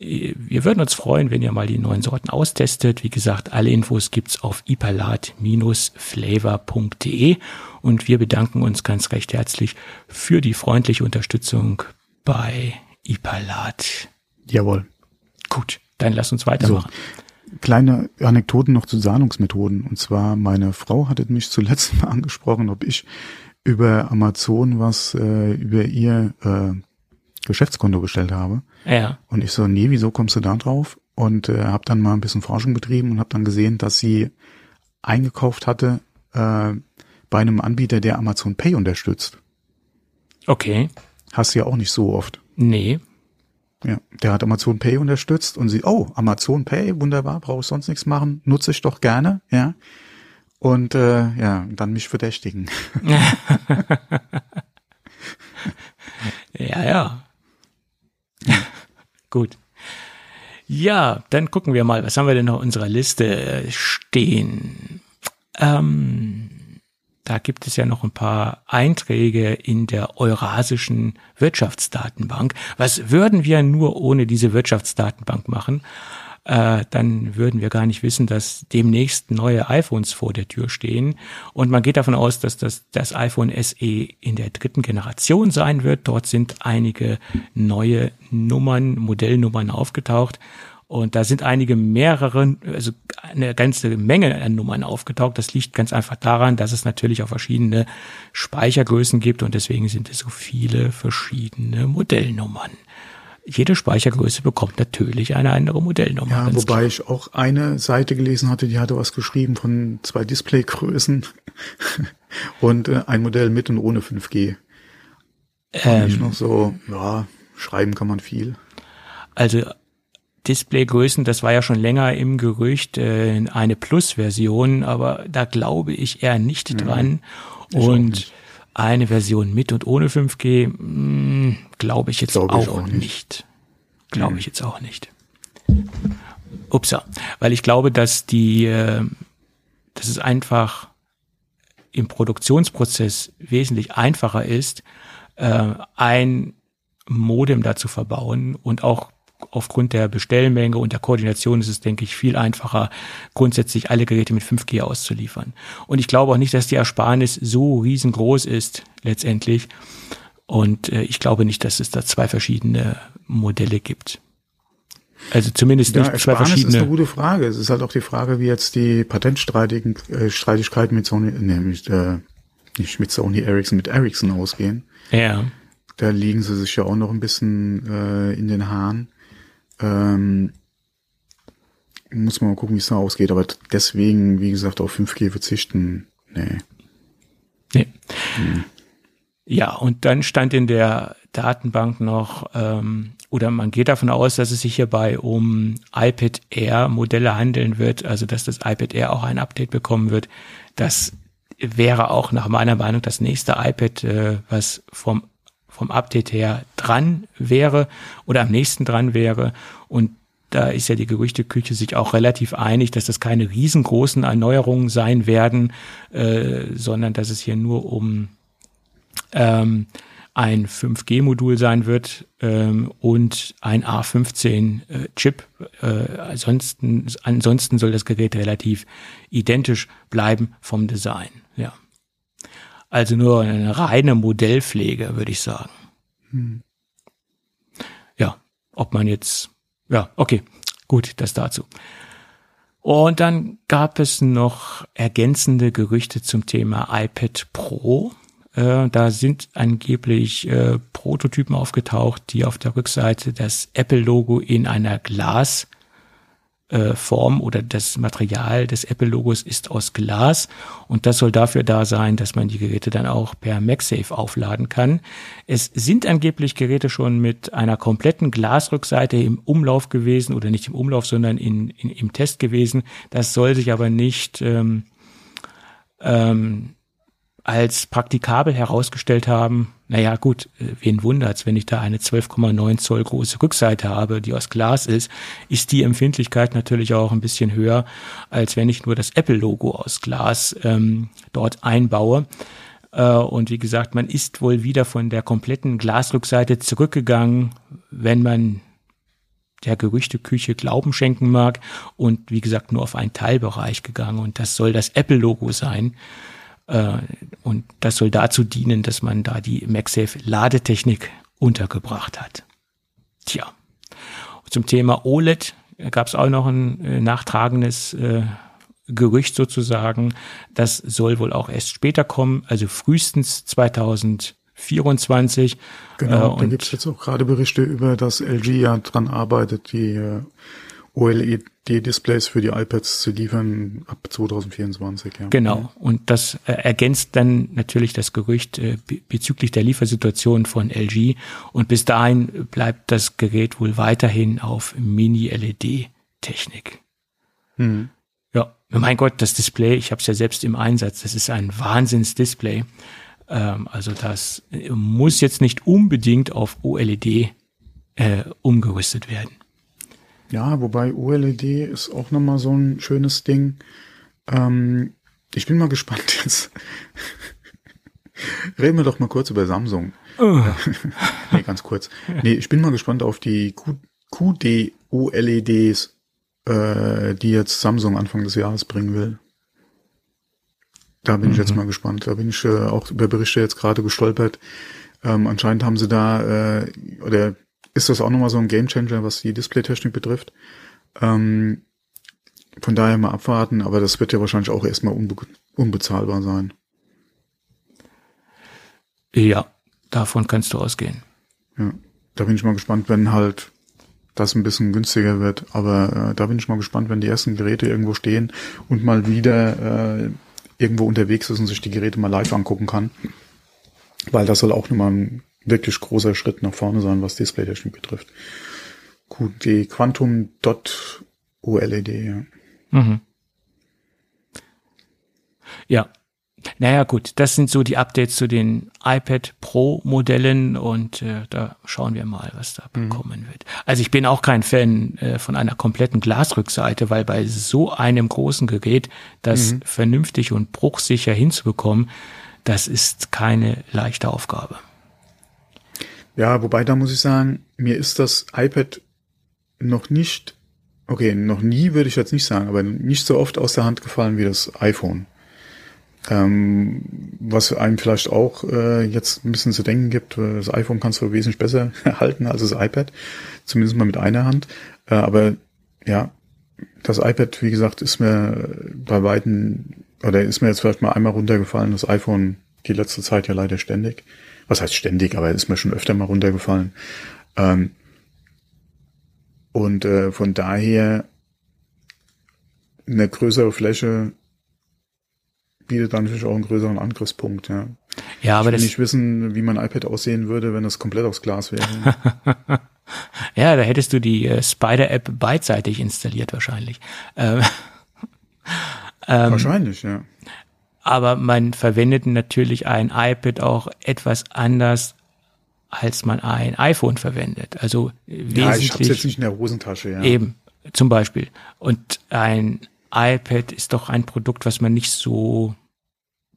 wir würden uns freuen, wenn ihr mal die neuen Sorten austestet. Wie gesagt, alle Infos gibt's auf ipalat-flavor.de und wir bedanken uns ganz recht herzlich für die freundliche Unterstützung bei Ipalat. Jawohl. Gut, dann lass uns weitermachen. So, kleine Anekdoten noch zu Zahlungsmethoden. Und zwar, meine Frau hatte mich zuletzt mal angesprochen, ob ich über Amazon was äh, über ihr äh, Geschäftskonto gestellt habe. Ja. Und ich so, nee, wieso kommst du da drauf? Und äh, habe dann mal ein bisschen Forschung betrieben und habe dann gesehen, dass sie eingekauft hatte äh, bei einem Anbieter, der Amazon Pay unterstützt. Okay. Hast du ja auch nicht so oft. Nee. Ja, der hat Amazon Pay unterstützt und sie, oh, Amazon Pay, wunderbar, brauche ich sonst nichts machen, nutze ich doch gerne, ja. Und äh, ja, dann mich verdächtigen. ja, ja. Gut. Ja, dann gucken wir mal, was haben wir denn noch in unserer Liste stehen? Ähm, da gibt es ja noch ein paar Einträge in der Eurasischen Wirtschaftsdatenbank. Was würden wir nur ohne diese Wirtschaftsdatenbank machen? Äh, dann würden wir gar nicht wissen, dass demnächst neue iPhones vor der Tür stehen. Und man geht davon aus, dass das, das iPhone SE in der dritten Generation sein wird. Dort sind einige neue Nummern, Modellnummern aufgetaucht. Und da sind einige mehrere, also eine ganze Menge an Nummern aufgetaucht. Das liegt ganz einfach daran, dass es natürlich auch verschiedene Speichergrößen gibt und deswegen sind es so viele verschiedene Modellnummern jede Speichergröße bekommt natürlich eine andere Modellnummer. Ja, wobei klar. ich auch eine Seite gelesen hatte, die hatte was geschrieben von zwei Displaygrößen und äh, ein Modell mit und ohne 5G. Ähm, ich noch so, ja, schreiben kann man viel. Also Displaygrößen, das war ja schon länger im Gerücht, äh, eine Plus-Version, aber da glaube ich eher nicht dran. Ja, und eine Version mit und ohne 5G, hm, glaube ich jetzt glaube auch, ich auch, nicht. nicht. Glaube ich jetzt auch nicht. Upsa. Weil ich glaube, dass die, äh, dass es einfach im Produktionsprozess wesentlich einfacher ist, äh, ein Modem da zu verbauen und auch aufgrund der Bestellmenge und der Koordination ist es, denke ich, viel einfacher, grundsätzlich alle Geräte mit 5G auszuliefern. Und ich glaube auch nicht, dass die Ersparnis so riesengroß ist letztendlich. Und äh, ich glaube nicht, dass es da zwei verschiedene Modelle gibt. Also zumindest nicht ja, zwei verschiedene. Das ist eine gute Frage. Es ist halt auch die Frage, wie jetzt die Patentstreitigkeiten äh, mit Sony, nee, mit, äh, nicht mit Sony Ericsson, mit Ericsson ausgehen. Ja. Da liegen sie sich ja auch noch ein bisschen äh, in den Haaren. Ähm, muss man mal gucken, wie es da ausgeht. Aber deswegen, wie gesagt, auf 5G verzichten, nee. Nee. Hm. Ja, und dann stand in der Datenbank noch, ähm, oder man geht davon aus, dass es sich hierbei um iPad Air Modelle handeln wird, also dass das iPad Air auch ein Update bekommen wird. Das wäre auch nach meiner Meinung das nächste iPad, äh, was vom vom Update her dran wäre oder am nächsten dran wäre. Und da ist ja die Gerüchteküche sich auch relativ einig, dass das keine riesengroßen Erneuerungen sein werden, äh, sondern dass es hier nur um ähm, ein 5G-Modul sein wird ähm, und ein A15-Chip. Äh, äh, ansonsten, ansonsten soll das Gerät relativ identisch bleiben vom Design. Also nur eine reine Modellpflege, würde ich sagen. Hm. Ja, ob man jetzt, ja, okay, gut, das dazu. Und dann gab es noch ergänzende Gerüchte zum Thema iPad Pro. Äh, da sind angeblich äh, Prototypen aufgetaucht, die auf der Rückseite das Apple-Logo in einer Glas äh, Form oder das Material des Apple-Logos ist aus Glas und das soll dafür da sein, dass man die Geräte dann auch per MagSafe aufladen kann. Es sind angeblich Geräte schon mit einer kompletten Glasrückseite im Umlauf gewesen oder nicht im Umlauf, sondern in, in im Test gewesen. Das soll sich aber nicht ähm, ähm, als praktikabel herausgestellt haben, naja gut, äh, wen wundert's, wenn ich da eine 12,9 Zoll große Rückseite habe, die aus Glas ist, ist die Empfindlichkeit natürlich auch ein bisschen höher, als wenn ich nur das Apple-Logo aus Glas ähm, dort einbaue. Äh, und wie gesagt, man ist wohl wieder von der kompletten Glasrückseite zurückgegangen, wenn man der Gerüchteküche Glauben schenken mag und wie gesagt nur auf einen Teilbereich gegangen und das soll das Apple-Logo sein. Äh, und das soll dazu dienen, dass man da die MagSafe Ladetechnik untergebracht hat. Tja. Zum Thema OLED gab es auch noch ein äh, nachtragendes äh, Gerücht sozusagen. Das soll wohl auch erst später kommen, also frühestens 2024. Genau, äh, da gibt es jetzt auch gerade Berichte über, dass LG ja dran arbeitet, die OLED-Displays für die iPads zu liefern ab 2024. Ja. Genau. Und das äh, ergänzt dann natürlich das Gerücht äh, bezüglich der Liefersituation von LG. Und bis dahin bleibt das Gerät wohl weiterhin auf Mini-LED-Technik. Hm. Ja, mein Gott, das Display, ich habe es ja selbst im Einsatz, das ist ein Wahnsinns-Display. Ähm, also das muss jetzt nicht unbedingt auf OLED äh, umgerüstet werden. Ja, wobei OLED ist auch nochmal so ein schönes Ding. Ähm, ich bin mal gespannt jetzt. Reden wir doch mal kurz über Samsung. Oh. nee, ganz kurz. Nee, ich bin mal gespannt auf die QD-OLEDs, äh, die jetzt Samsung Anfang des Jahres bringen will. Da bin mhm. ich jetzt mhm. mal gespannt. Da bin ich äh, auch über Berichte jetzt gerade gestolpert. Ähm, anscheinend haben sie da, äh, oder ist das auch nochmal so ein Gamechanger, was die Displaytechnik betrifft. Ähm, von daher mal abwarten, aber das wird ja wahrscheinlich auch erstmal unbe unbezahlbar sein. Ja, davon kannst du ausgehen. Ja, da bin ich mal gespannt, wenn halt das ein bisschen günstiger wird. Aber äh, da bin ich mal gespannt, wenn die ersten Geräte irgendwo stehen und mal wieder äh, irgendwo unterwegs ist und sich die Geräte mal live angucken kann. Weil das soll auch nochmal ein wirklich großer Schritt nach vorne sein, was Displaytechnik betrifft. QD Quantum Dot OLED, ja. Mhm. Ja. Naja, gut, das sind so die Updates zu den iPad Pro Modellen und äh, da schauen wir mal, was da mhm. bekommen wird. Also ich bin auch kein Fan äh, von einer kompletten Glasrückseite, weil bei so einem großen Gerät das mhm. vernünftig und bruchsicher hinzubekommen, das ist keine leichte Aufgabe. Ja, wobei da muss ich sagen, mir ist das iPad noch nicht, okay, noch nie würde ich jetzt nicht sagen, aber nicht so oft aus der Hand gefallen wie das iPhone. Ähm, was einem vielleicht auch äh, jetzt ein bisschen zu denken gibt, das iPhone kannst du wesentlich besser halten als das iPad, zumindest mal mit einer Hand. Äh, aber ja, das iPad, wie gesagt, ist mir bei beiden, oder ist mir jetzt vielleicht mal einmal runtergefallen, das iPhone die letzte Zeit ja leider ständig was heißt ständig, aber ist mir schon öfter mal runtergefallen. Ähm, und äh, von daher eine größere Fläche bietet dann natürlich auch einen größeren Angriffspunkt, ja. Ja, aber ich will das nicht wissen, wie mein iPad aussehen würde, wenn es komplett aus Glas wäre. ja, da hättest du die äh, Spider-App beidseitig installiert wahrscheinlich. Ähm, ähm, wahrscheinlich, ja aber man verwendet natürlich ein iPad auch etwas anders als man ein iPhone verwendet. Also wesentlich. Ja, ich hab's jetzt nicht in der Hosentasche, ja. Eben. Zum Beispiel. Und ein iPad ist doch ein Produkt, was man nicht so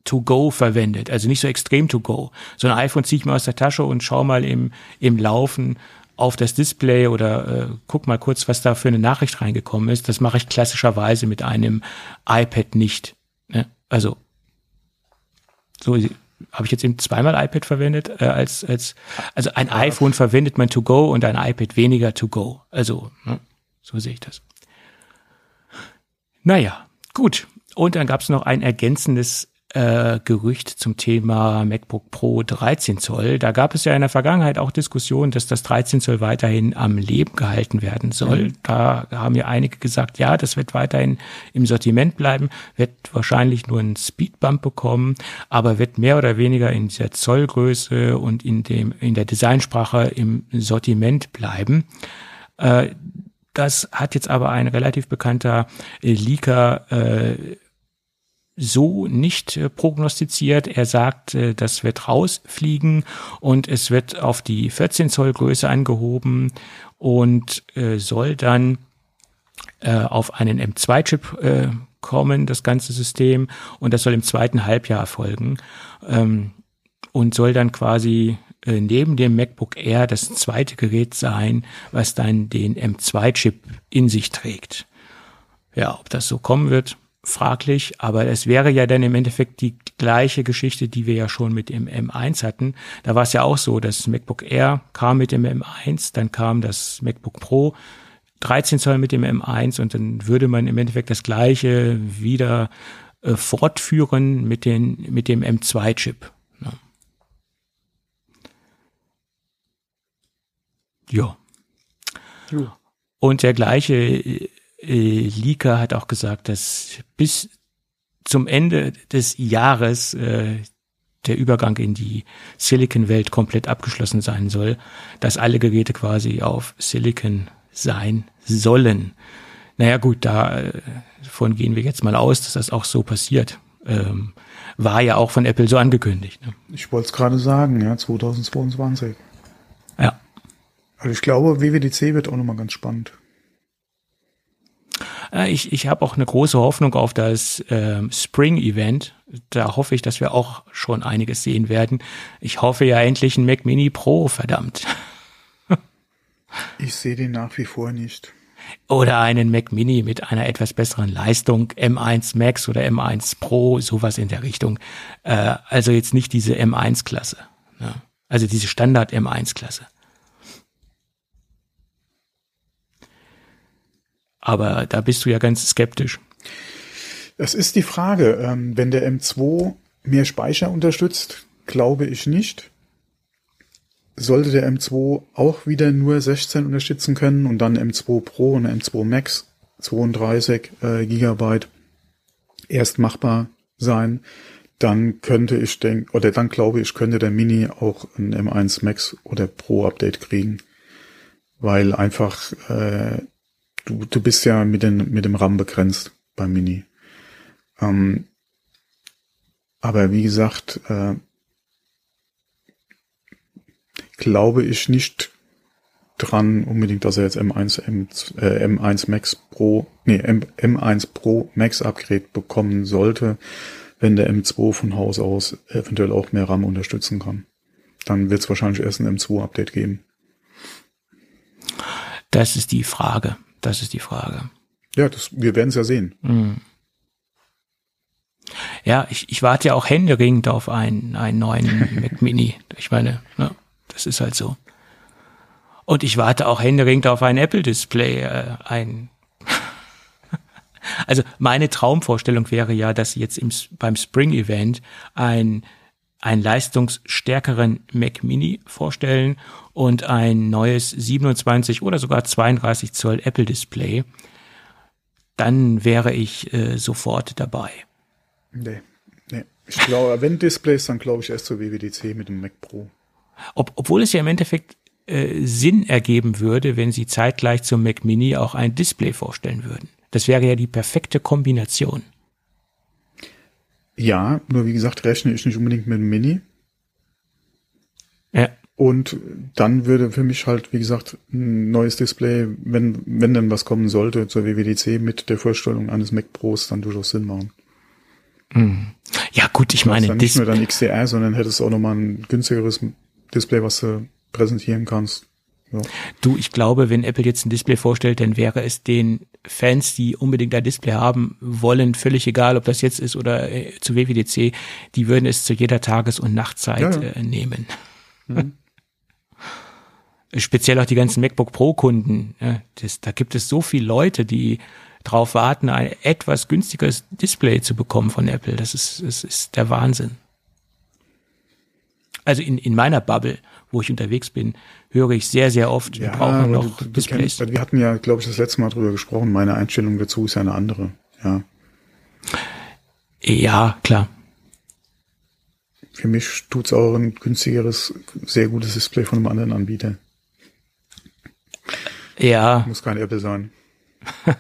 to go verwendet, also nicht so extrem to go. So ein iPhone ziehe ich mir aus der Tasche und schau mal im, im Laufen auf das Display oder äh, guck mal kurz, was da für eine Nachricht reingekommen ist. Das mache ich klassischerweise mit einem iPad nicht. Ne? Also so habe ich jetzt eben zweimal iPad verwendet äh, als als also ein iPhone verwendet man to go und ein iPad weniger to go. Also ne? so sehe ich das. Naja, gut. Und dann gab es noch ein ergänzendes äh, Gerücht zum Thema MacBook Pro 13 Zoll. Da gab es ja in der Vergangenheit auch Diskussionen, dass das 13 Zoll weiterhin am Leben gehalten werden soll. Mhm. Da haben ja einige gesagt, ja, das wird weiterhin im Sortiment bleiben, wird wahrscheinlich nur einen Speedbump bekommen, aber wird mehr oder weniger in dieser Zollgröße und in dem in der Designsprache im Sortiment bleiben. Äh, das hat jetzt aber ein relativ bekannter Leaker äh, so nicht äh, prognostiziert. Er sagt, äh, das wird rausfliegen und es wird auf die 14 Zoll Größe angehoben und äh, soll dann auf einen M2-Chip äh, kommen, das ganze System. Und das soll im zweiten Halbjahr erfolgen ähm, und soll dann quasi neben dem MacBook Air das zweite Gerät sein, was dann den M2-Chip in sich trägt. Ja, ob das so kommen wird, fraglich, aber es wäre ja dann im Endeffekt die gleiche Geschichte, die wir ja schon mit dem M1 hatten. Da war es ja auch so, das MacBook Air kam mit dem M1, dann kam das MacBook Pro 13 Zoll mit dem M1 und dann würde man im Endeffekt das gleiche wieder äh, fortführen mit, den, mit dem M2-Chip. Ja. ja. ja. Und der gleiche äh, Leaker hat auch gesagt, dass bis zum Ende des Jahres äh, der Übergang in die Silicon-Welt komplett abgeschlossen sein soll, dass alle Geräte quasi auf Silicon sein sollen. Naja gut, davon äh, gehen wir jetzt mal aus, dass das auch so passiert. Ähm, war ja auch von Apple so angekündigt. Ne? Ich wollte es gerade sagen, ja, 2022. Ja. Also ich glaube, WWDC wird auch nochmal ganz spannend. Äh, ich, ich habe auch eine große Hoffnung auf das äh, Spring-Event. Da hoffe ich, dass wir auch schon einiges sehen werden. Ich hoffe ja endlich ein Mac Mini Pro, verdammt. ich sehe den nach wie vor nicht. Oder einen Mac Mini mit einer etwas besseren Leistung, M1 Max oder M1 Pro, sowas in der Richtung. Äh, also jetzt nicht diese M1-Klasse. Ne? Also diese Standard M1-Klasse. Aber da bist du ja ganz skeptisch. Das ist die Frage. Ähm, wenn der M2 mehr Speicher unterstützt, glaube ich nicht. Sollte der M2 auch wieder nur 16 unterstützen können und dann M2 Pro und M2 Max 32 äh, Gigabyte erst machbar sein, dann könnte ich denken, oder dann glaube ich, könnte der Mini auch ein M1 Max oder Pro Update kriegen. Weil einfach äh, du, du bist ja mit, den, mit dem RAM begrenzt beim Mini. Ähm, aber wie gesagt, äh, glaube ich nicht dran unbedingt, dass er jetzt M1, M, äh, M1 Max Pro, nee, M, M1 Pro Max Upgrade bekommen sollte, wenn der M2 von Haus aus eventuell auch mehr RAM unterstützen kann. Dann wird es wahrscheinlich erst ein M2 Update geben. Das ist die Frage. Das ist die Frage. Ja, das, wir werden es ja sehen. Mhm. Ja, ich, ich warte ja auch händeringend auf einen, einen neuen Mac Mini. Ich meine, ne, das ist halt so. Und ich warte auch händeringend auf ein Apple-Display, äh, ein also meine Traumvorstellung wäre ja, dass sie jetzt im, beim Spring Event ein einen leistungsstärkeren Mac Mini vorstellen und ein neues 27 oder sogar 32 Zoll Apple Display, dann wäre ich äh, sofort dabei. Nee, nee. Ich glaube, wenn Displays, dann glaube ich erst zur WWDC mit dem Mac Pro. Ob, obwohl es ja im Endeffekt äh, Sinn ergeben würde, wenn sie zeitgleich zum Mac Mini auch ein Display vorstellen würden. Das wäre ja die perfekte Kombination. Ja, nur wie gesagt, rechne ich nicht unbedingt mit dem Mini. Ja. Und dann würde für mich halt, wie gesagt, ein neues Display, wenn, wenn denn was kommen sollte zur WWDC mit der Vorstellung eines Mac Pros, dann durchaus Sinn machen. Hm. Ja gut, ich meine, dann nicht nur dann XDR, sondern hättest auch nochmal ein günstigeres Display, was du präsentieren kannst. Ja. Du, ich glaube, wenn Apple jetzt ein Display vorstellt, dann wäre es den Fans, die unbedingt ein Display haben wollen, völlig egal, ob das jetzt ist oder äh, zu WWDC, die würden es zu jeder Tages- und Nachtzeit ja, ja. Äh, nehmen. Mhm. Speziell auch die ganzen MacBook Pro-Kunden. Ja, da gibt es so viele Leute, die darauf warten, ein etwas günstigeres Display zu bekommen von Apple. Das ist, das ist der Wahnsinn. Also in, in meiner Bubble, wo ich unterwegs bin, höre ich sehr, sehr oft, ja, wir brauchen noch du, du Displays. Kennst, wir hatten ja, glaube ich, das letzte Mal drüber gesprochen. Meine Einstellung dazu ist ja eine andere. Ja. Ja, klar. Für mich tut's auch ein günstigeres, sehr gutes Display von einem anderen Anbieter. Ja. Muss kein Apple sein.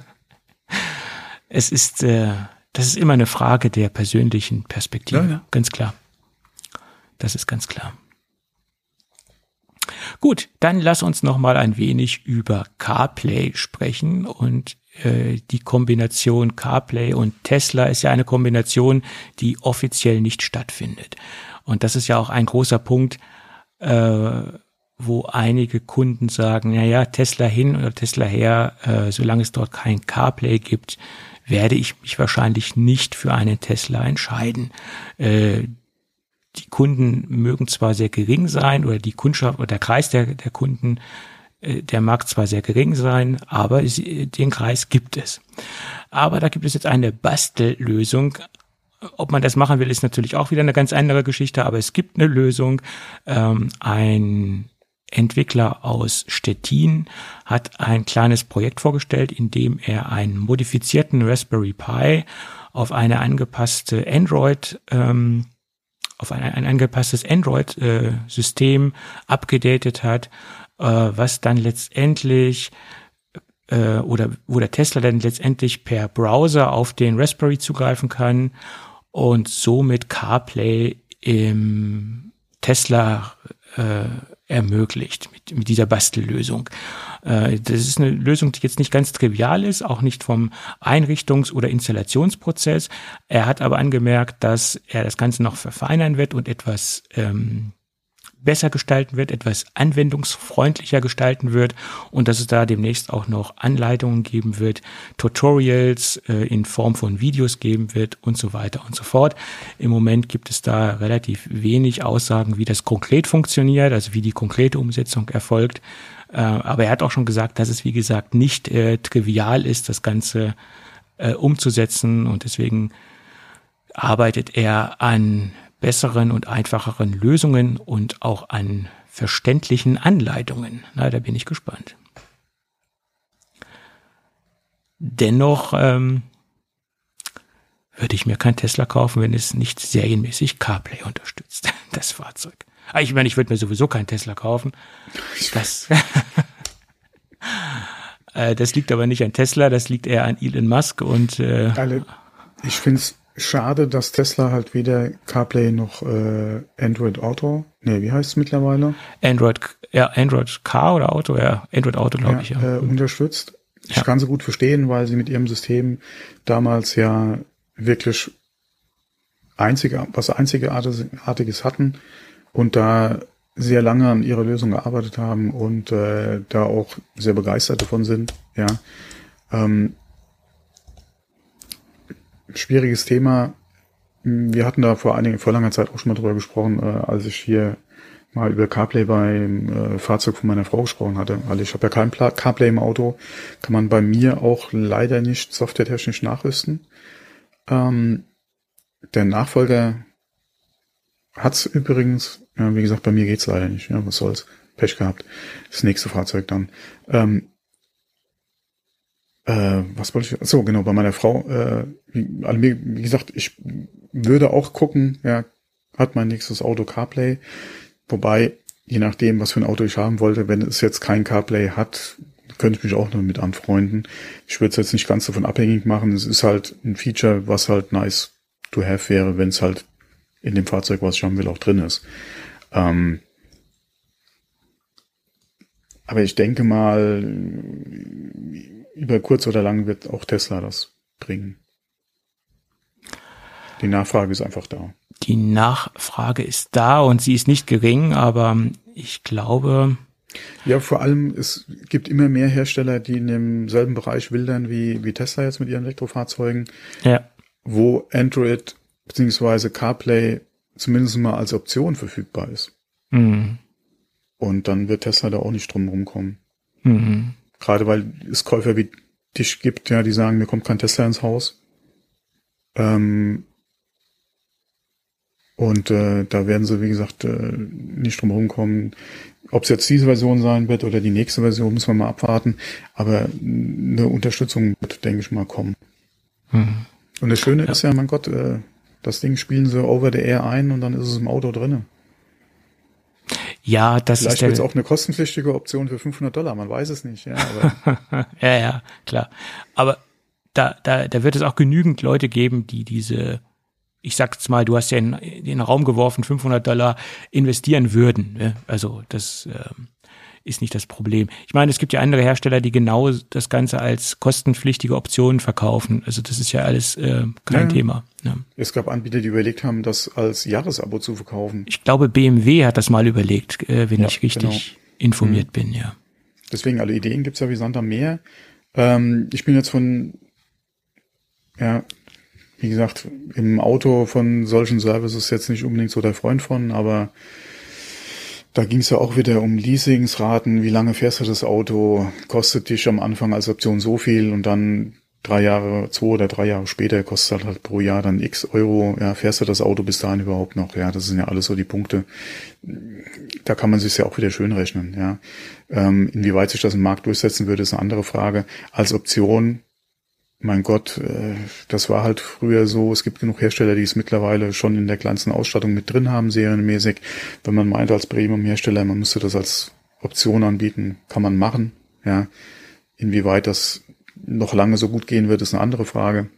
es ist, äh, das ist immer eine Frage der persönlichen Perspektive, ja, ja. ganz klar. Das ist ganz klar. Gut, dann lass uns noch mal ein wenig über CarPlay sprechen und äh, die Kombination CarPlay und Tesla ist ja eine Kombination, die offiziell nicht stattfindet. Und das ist ja auch ein großer Punkt, äh, wo einige Kunden sagen, na ja, Tesla hin oder Tesla her, äh, solange es dort kein CarPlay gibt, werde ich mich wahrscheinlich nicht für einen Tesla entscheiden. Äh, die Kunden mögen zwar sehr gering sein oder die Kundschaft oder der Kreis der, der Kunden, äh, der mag zwar sehr gering sein, aber den Kreis gibt es. Aber da gibt es jetzt eine Bastellösung. Ob man das machen will, ist natürlich auch wieder eine ganz andere Geschichte, aber es gibt eine Lösung. Ähm, ein Entwickler aus Stettin hat ein kleines Projekt vorgestellt, in dem er einen modifizierten Raspberry Pi auf eine angepasste Android ähm, auf ein, ein angepasstes Android-System äh, abgedatet hat, äh, was dann letztendlich äh, oder wo der Tesla dann letztendlich per Browser auf den Raspberry zugreifen kann und somit CarPlay im Tesla äh, ermöglicht mit, mit dieser Bastellösung. Äh, das ist eine Lösung, die jetzt nicht ganz trivial ist, auch nicht vom Einrichtungs- oder Installationsprozess. Er hat aber angemerkt, dass er das Ganze noch verfeinern wird und etwas ähm, besser gestalten wird, etwas anwendungsfreundlicher gestalten wird und dass es da demnächst auch noch Anleitungen geben wird, Tutorials äh, in Form von Videos geben wird und so weiter und so fort. Im Moment gibt es da relativ wenig Aussagen, wie das konkret funktioniert, also wie die konkrete Umsetzung erfolgt. Äh, aber er hat auch schon gesagt, dass es wie gesagt nicht äh, trivial ist, das Ganze äh, umzusetzen und deswegen arbeitet er an besseren und einfacheren Lösungen und auch an verständlichen Anleitungen. Na, da bin ich gespannt. Dennoch ähm, würde ich mir kein Tesla kaufen, wenn es nicht serienmäßig CarPlay unterstützt, das Fahrzeug. Ah, ich meine, ich würde mir sowieso kein Tesla kaufen. Das, äh, das liegt aber nicht an Tesla, das liegt eher an Elon Musk und äh, ich finde es Schade, dass Tesla halt weder CarPlay noch äh, Android Auto, nee, wie heißt es mittlerweile? Android, ja, Android Car oder Auto, ja, Android Auto, glaube ja, ich, ja. Äh, unterstützt. Ich ja. kann sie gut verstehen, weil sie mit ihrem System damals ja wirklich einzige, was einzigartiges hatten und da sehr lange an ihrer Lösung gearbeitet haben und äh, da auch sehr begeistert davon sind, ja. Ähm, schwieriges Thema. Wir hatten da vor einigen, vor langer Zeit auch schon mal drüber gesprochen, äh, als ich hier mal über CarPlay beim äh, Fahrzeug von meiner Frau gesprochen hatte. Weil ich habe ja kein Pla CarPlay im Auto, kann man bei mir auch leider nicht softwaretechnisch nachrüsten. Ähm, der Nachfolger hat's übrigens, ja, wie gesagt, bei mir geht's leider nicht. Ja, was soll's? Pech gehabt. Das nächste Fahrzeug dann. Ähm, äh, was wollte ich? So genau bei meiner Frau. Äh, wie, also wie gesagt, ich würde auch gucken. Ja, hat mein nächstes Auto CarPlay. Wobei je nachdem, was für ein Auto ich haben wollte, wenn es jetzt kein CarPlay hat, könnte ich mich auch noch mit anfreunden. Ich würde es jetzt nicht ganz davon abhängig machen. Es ist halt ein Feature, was halt nice to have wäre, wenn es halt in dem Fahrzeug, was ich haben will, auch drin ist. Ähm, aber ich denke mal, über kurz oder lang wird auch Tesla das bringen. Die Nachfrage ist einfach da. Die Nachfrage ist da und sie ist nicht gering, aber ich glaube. Ja, vor allem, es gibt immer mehr Hersteller, die in demselben Bereich wildern wie, wie Tesla jetzt mit ihren Elektrofahrzeugen. Ja. Wo Android beziehungsweise CarPlay zumindest mal als Option verfügbar ist. Mhm. Und dann wird Tesla da auch nicht drum rumkommen. Mhm. Gerade weil es Käufer wie dich gibt, ja, die sagen, mir kommt kein Tesla ins Haus. Ähm, und äh, da werden sie, wie gesagt, äh, nicht drum rumkommen. Ob es jetzt diese Version sein wird oder die nächste Version, müssen wir mal abwarten. Aber eine Unterstützung wird, denke ich mal, kommen. Mhm. Und das Schöne ja. ist ja, mein Gott, äh, das Ding spielen sie over the air ein und dann ist es im Auto drinne. Ja, das Vielleicht ist wird es auch eine kostenpflichtige Option für 500 Dollar, man weiß es nicht. Ja, aber ja, ja, klar. Aber da, da, da wird es auch genügend Leute geben, die diese, ich sag's mal, du hast ja in, in den Raum geworfen, 500 Dollar investieren würden. Ne? Also das ähm, ist nicht das Problem. Ich meine, es gibt ja andere Hersteller, die genau das Ganze als kostenpflichtige Option verkaufen. Also das ist ja alles äh, kein ja. Thema. Ja. Es gab Anbieter, die überlegt haben, das als Jahresabo zu verkaufen. Ich glaube, BMW hat das mal überlegt, äh, wenn ja, ich richtig genau. informiert mhm. bin, ja. Deswegen, alle Ideen gibt's ja wie Sand am Meer. Ähm, ich bin jetzt von, ja, wie gesagt, im Auto von solchen Services jetzt nicht unbedingt so der Freund von, aber da ging es ja auch wieder um Leasingsraten. Wie lange fährst du das Auto? Kostet dich am Anfang als Option so viel und dann drei Jahre, zwei oder drei Jahre später kostet halt pro Jahr dann x Euro. Ja, fährst du das Auto bis dahin überhaupt noch? Ja, das sind ja alles so die Punkte. Da kann man sich ja auch wieder schön rechnen. Ja, ähm, inwieweit sich das im Markt durchsetzen würde, ist eine andere Frage. Als Option mein Gott, äh, das war halt früher so. Es gibt genug Hersteller, die es mittlerweile schon in der kleinsten Ausstattung mit drin haben, serienmäßig. Wenn man meint als Premium-Hersteller, man müsste das als Option anbieten, kann man machen. Ja, inwieweit das noch lange so gut gehen wird, ist eine andere Frage.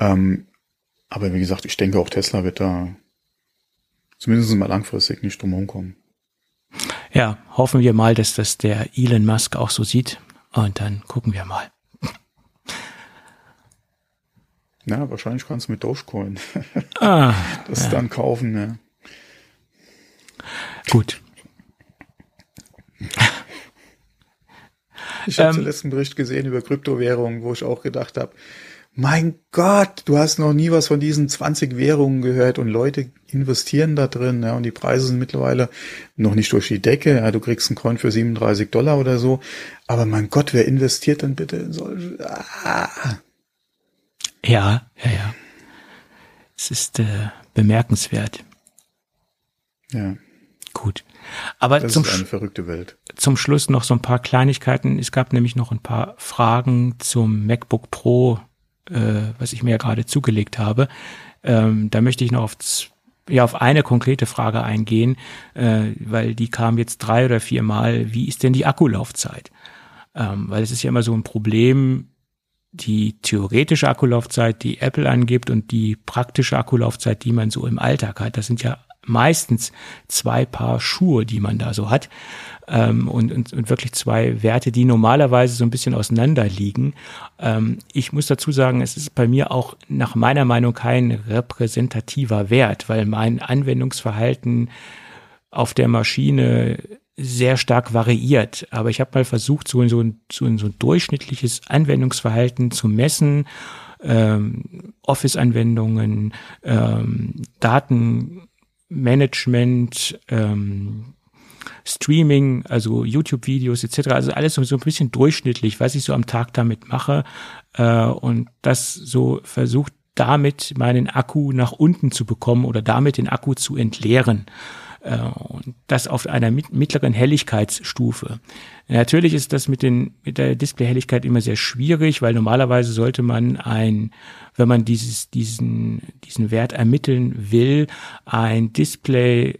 Ähm, aber wie gesagt, ich denke auch Tesla wird da zumindest mal langfristig nicht drum kommen. Ja, hoffen wir mal, dass das der Elon Musk auch so sieht. Und dann gucken wir mal. Ja, wahrscheinlich kannst du mit Dogecoin ah, das ja. dann kaufen. Ja. Gut. Ich habe ähm, den letzten Bericht gesehen über Kryptowährungen, wo ich auch gedacht habe, mein Gott, du hast noch nie was von diesen 20 Währungen gehört und Leute investieren da drin, ja, und die Preise sind mittlerweile noch nicht durch die Decke, ja, du kriegst einen Coin für 37 Dollar oder so, aber mein Gott, wer investiert denn bitte in solche, ah. Ja, ja, ja. Es ist äh, bemerkenswert. Ja. Gut. Aber das zum, ist eine verrückte Welt. zum Schluss noch so ein paar Kleinigkeiten. Es gab nämlich noch ein paar Fragen zum MacBook Pro, äh, was ich mir ja gerade zugelegt habe. Ähm, da möchte ich noch auf, ja, auf eine konkrete Frage eingehen, äh, weil die kam jetzt drei oder vier Mal. Wie ist denn die Akkulaufzeit? Ähm, weil es ist ja immer so ein Problem, die theoretische Akkulaufzeit, die Apple angibt und die praktische Akkulaufzeit, die man so im Alltag hat. Das sind ja meistens zwei Paar Schuhe, die man da so hat. Ähm, und, und, und wirklich zwei Werte, die normalerweise so ein bisschen auseinander liegen. Ähm, ich muss dazu sagen, es ist bei mir auch nach meiner Meinung kein repräsentativer Wert, weil mein Anwendungsverhalten auf der Maschine sehr stark variiert. Aber ich habe mal versucht, so, ein, so, ein, so ein durchschnittliches Anwendungsverhalten zu messen. Ähm, Office-Anwendungen, ähm, Datenmanagement, ähm, Streaming, also YouTube-Videos etc. Also alles so, so ein bisschen durchschnittlich, was ich so am Tag damit mache. Äh, und das so versucht damit meinen Akku nach unten zu bekommen oder damit den Akku zu entleeren. Äh, und das auf einer mittleren Helligkeitsstufe. Natürlich ist das mit, den, mit der Displayhelligkeit immer sehr schwierig, weil normalerweise sollte man ein, wenn man dieses, diesen, diesen Wert ermitteln will, ein Display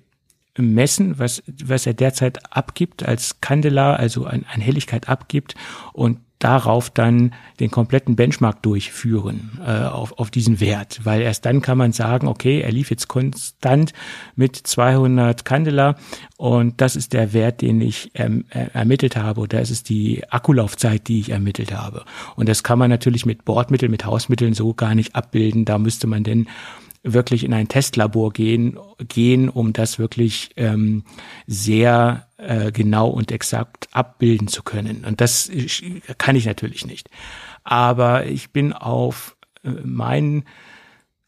messen, was, was er derzeit abgibt als Candela, also an, an Helligkeit abgibt und darauf dann den kompletten Benchmark durchführen äh, auf, auf diesen Wert, weil erst dann kann man sagen, okay, er lief jetzt konstant mit 200 Candela und das ist der Wert, den ich ähm, ermittelt habe oder das ist die Akkulaufzeit, die ich ermittelt habe. Und das kann man natürlich mit Bordmitteln, mit Hausmitteln so gar nicht abbilden. Da müsste man denn wirklich in ein Testlabor gehen, gehen, um das wirklich ähm, sehr äh, genau und exakt abbilden zu können. Und das kann ich natürlich nicht. Aber ich bin auf äh, meinen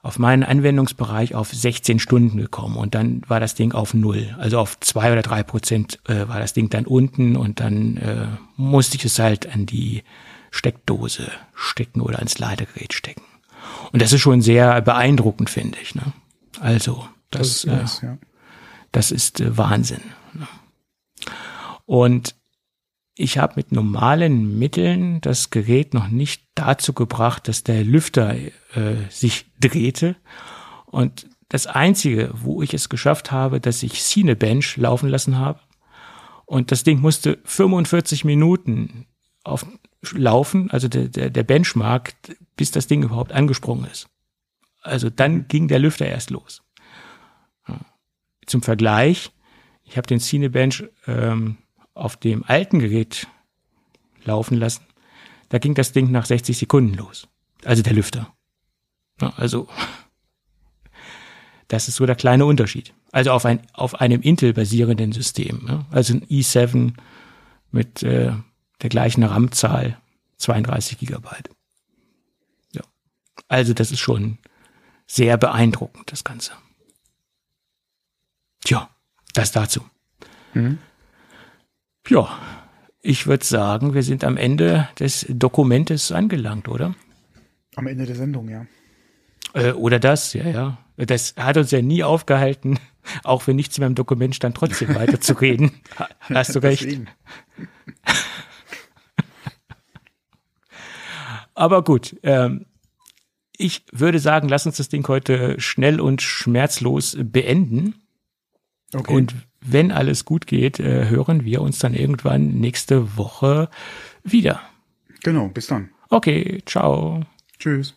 auf meinen Anwendungsbereich auf 16 Stunden gekommen und dann war das Ding auf null. Also auf zwei oder drei Prozent äh, war das Ding dann unten und dann äh, musste ich es halt an die Steckdose stecken oder ans Ladegerät stecken. Und das ist schon sehr beeindruckend, finde ich. Ne? Also, das, das ist, äh, ja. das ist äh, Wahnsinn. Und ich habe mit normalen Mitteln das Gerät noch nicht dazu gebracht, dass der Lüfter äh, sich drehte. Und das Einzige, wo ich es geschafft habe, dass ich Cinebench laufen lassen habe. Und das Ding musste 45 Minuten auf, laufen, also der, der, der Benchmark, bis das Ding überhaupt angesprungen ist. Also dann ging der Lüfter erst los. Zum Vergleich, ich habe den Cinebench ähm, auf dem alten Gerät laufen lassen. Da ging das Ding nach 60 Sekunden los. Also der Lüfter. also das ist so der kleine Unterschied. Also auf, ein, auf einem Intel-basierenden System. Also ein i7 mit äh, der gleichen RAM-Zahl, 32 Gigabyte. Ja. Also das ist schon sehr beeindruckend, das Ganze. Tja, das dazu. Mhm. Ja, ich würde sagen, wir sind am Ende des Dokumentes angelangt, oder? Am Ende der Sendung, ja. Äh, oder das, ja, ja. Das hat uns ja nie aufgehalten, auch wenn nichts mehr im Dokument stand, trotzdem weiterzureden. Hast du recht. Aber gut, ähm, ich würde sagen, lass uns das Ding heute schnell und schmerzlos beenden. Okay. Und wenn alles gut geht, äh, hören wir uns dann irgendwann nächste Woche wieder. Genau, bis dann. Okay, ciao. Tschüss.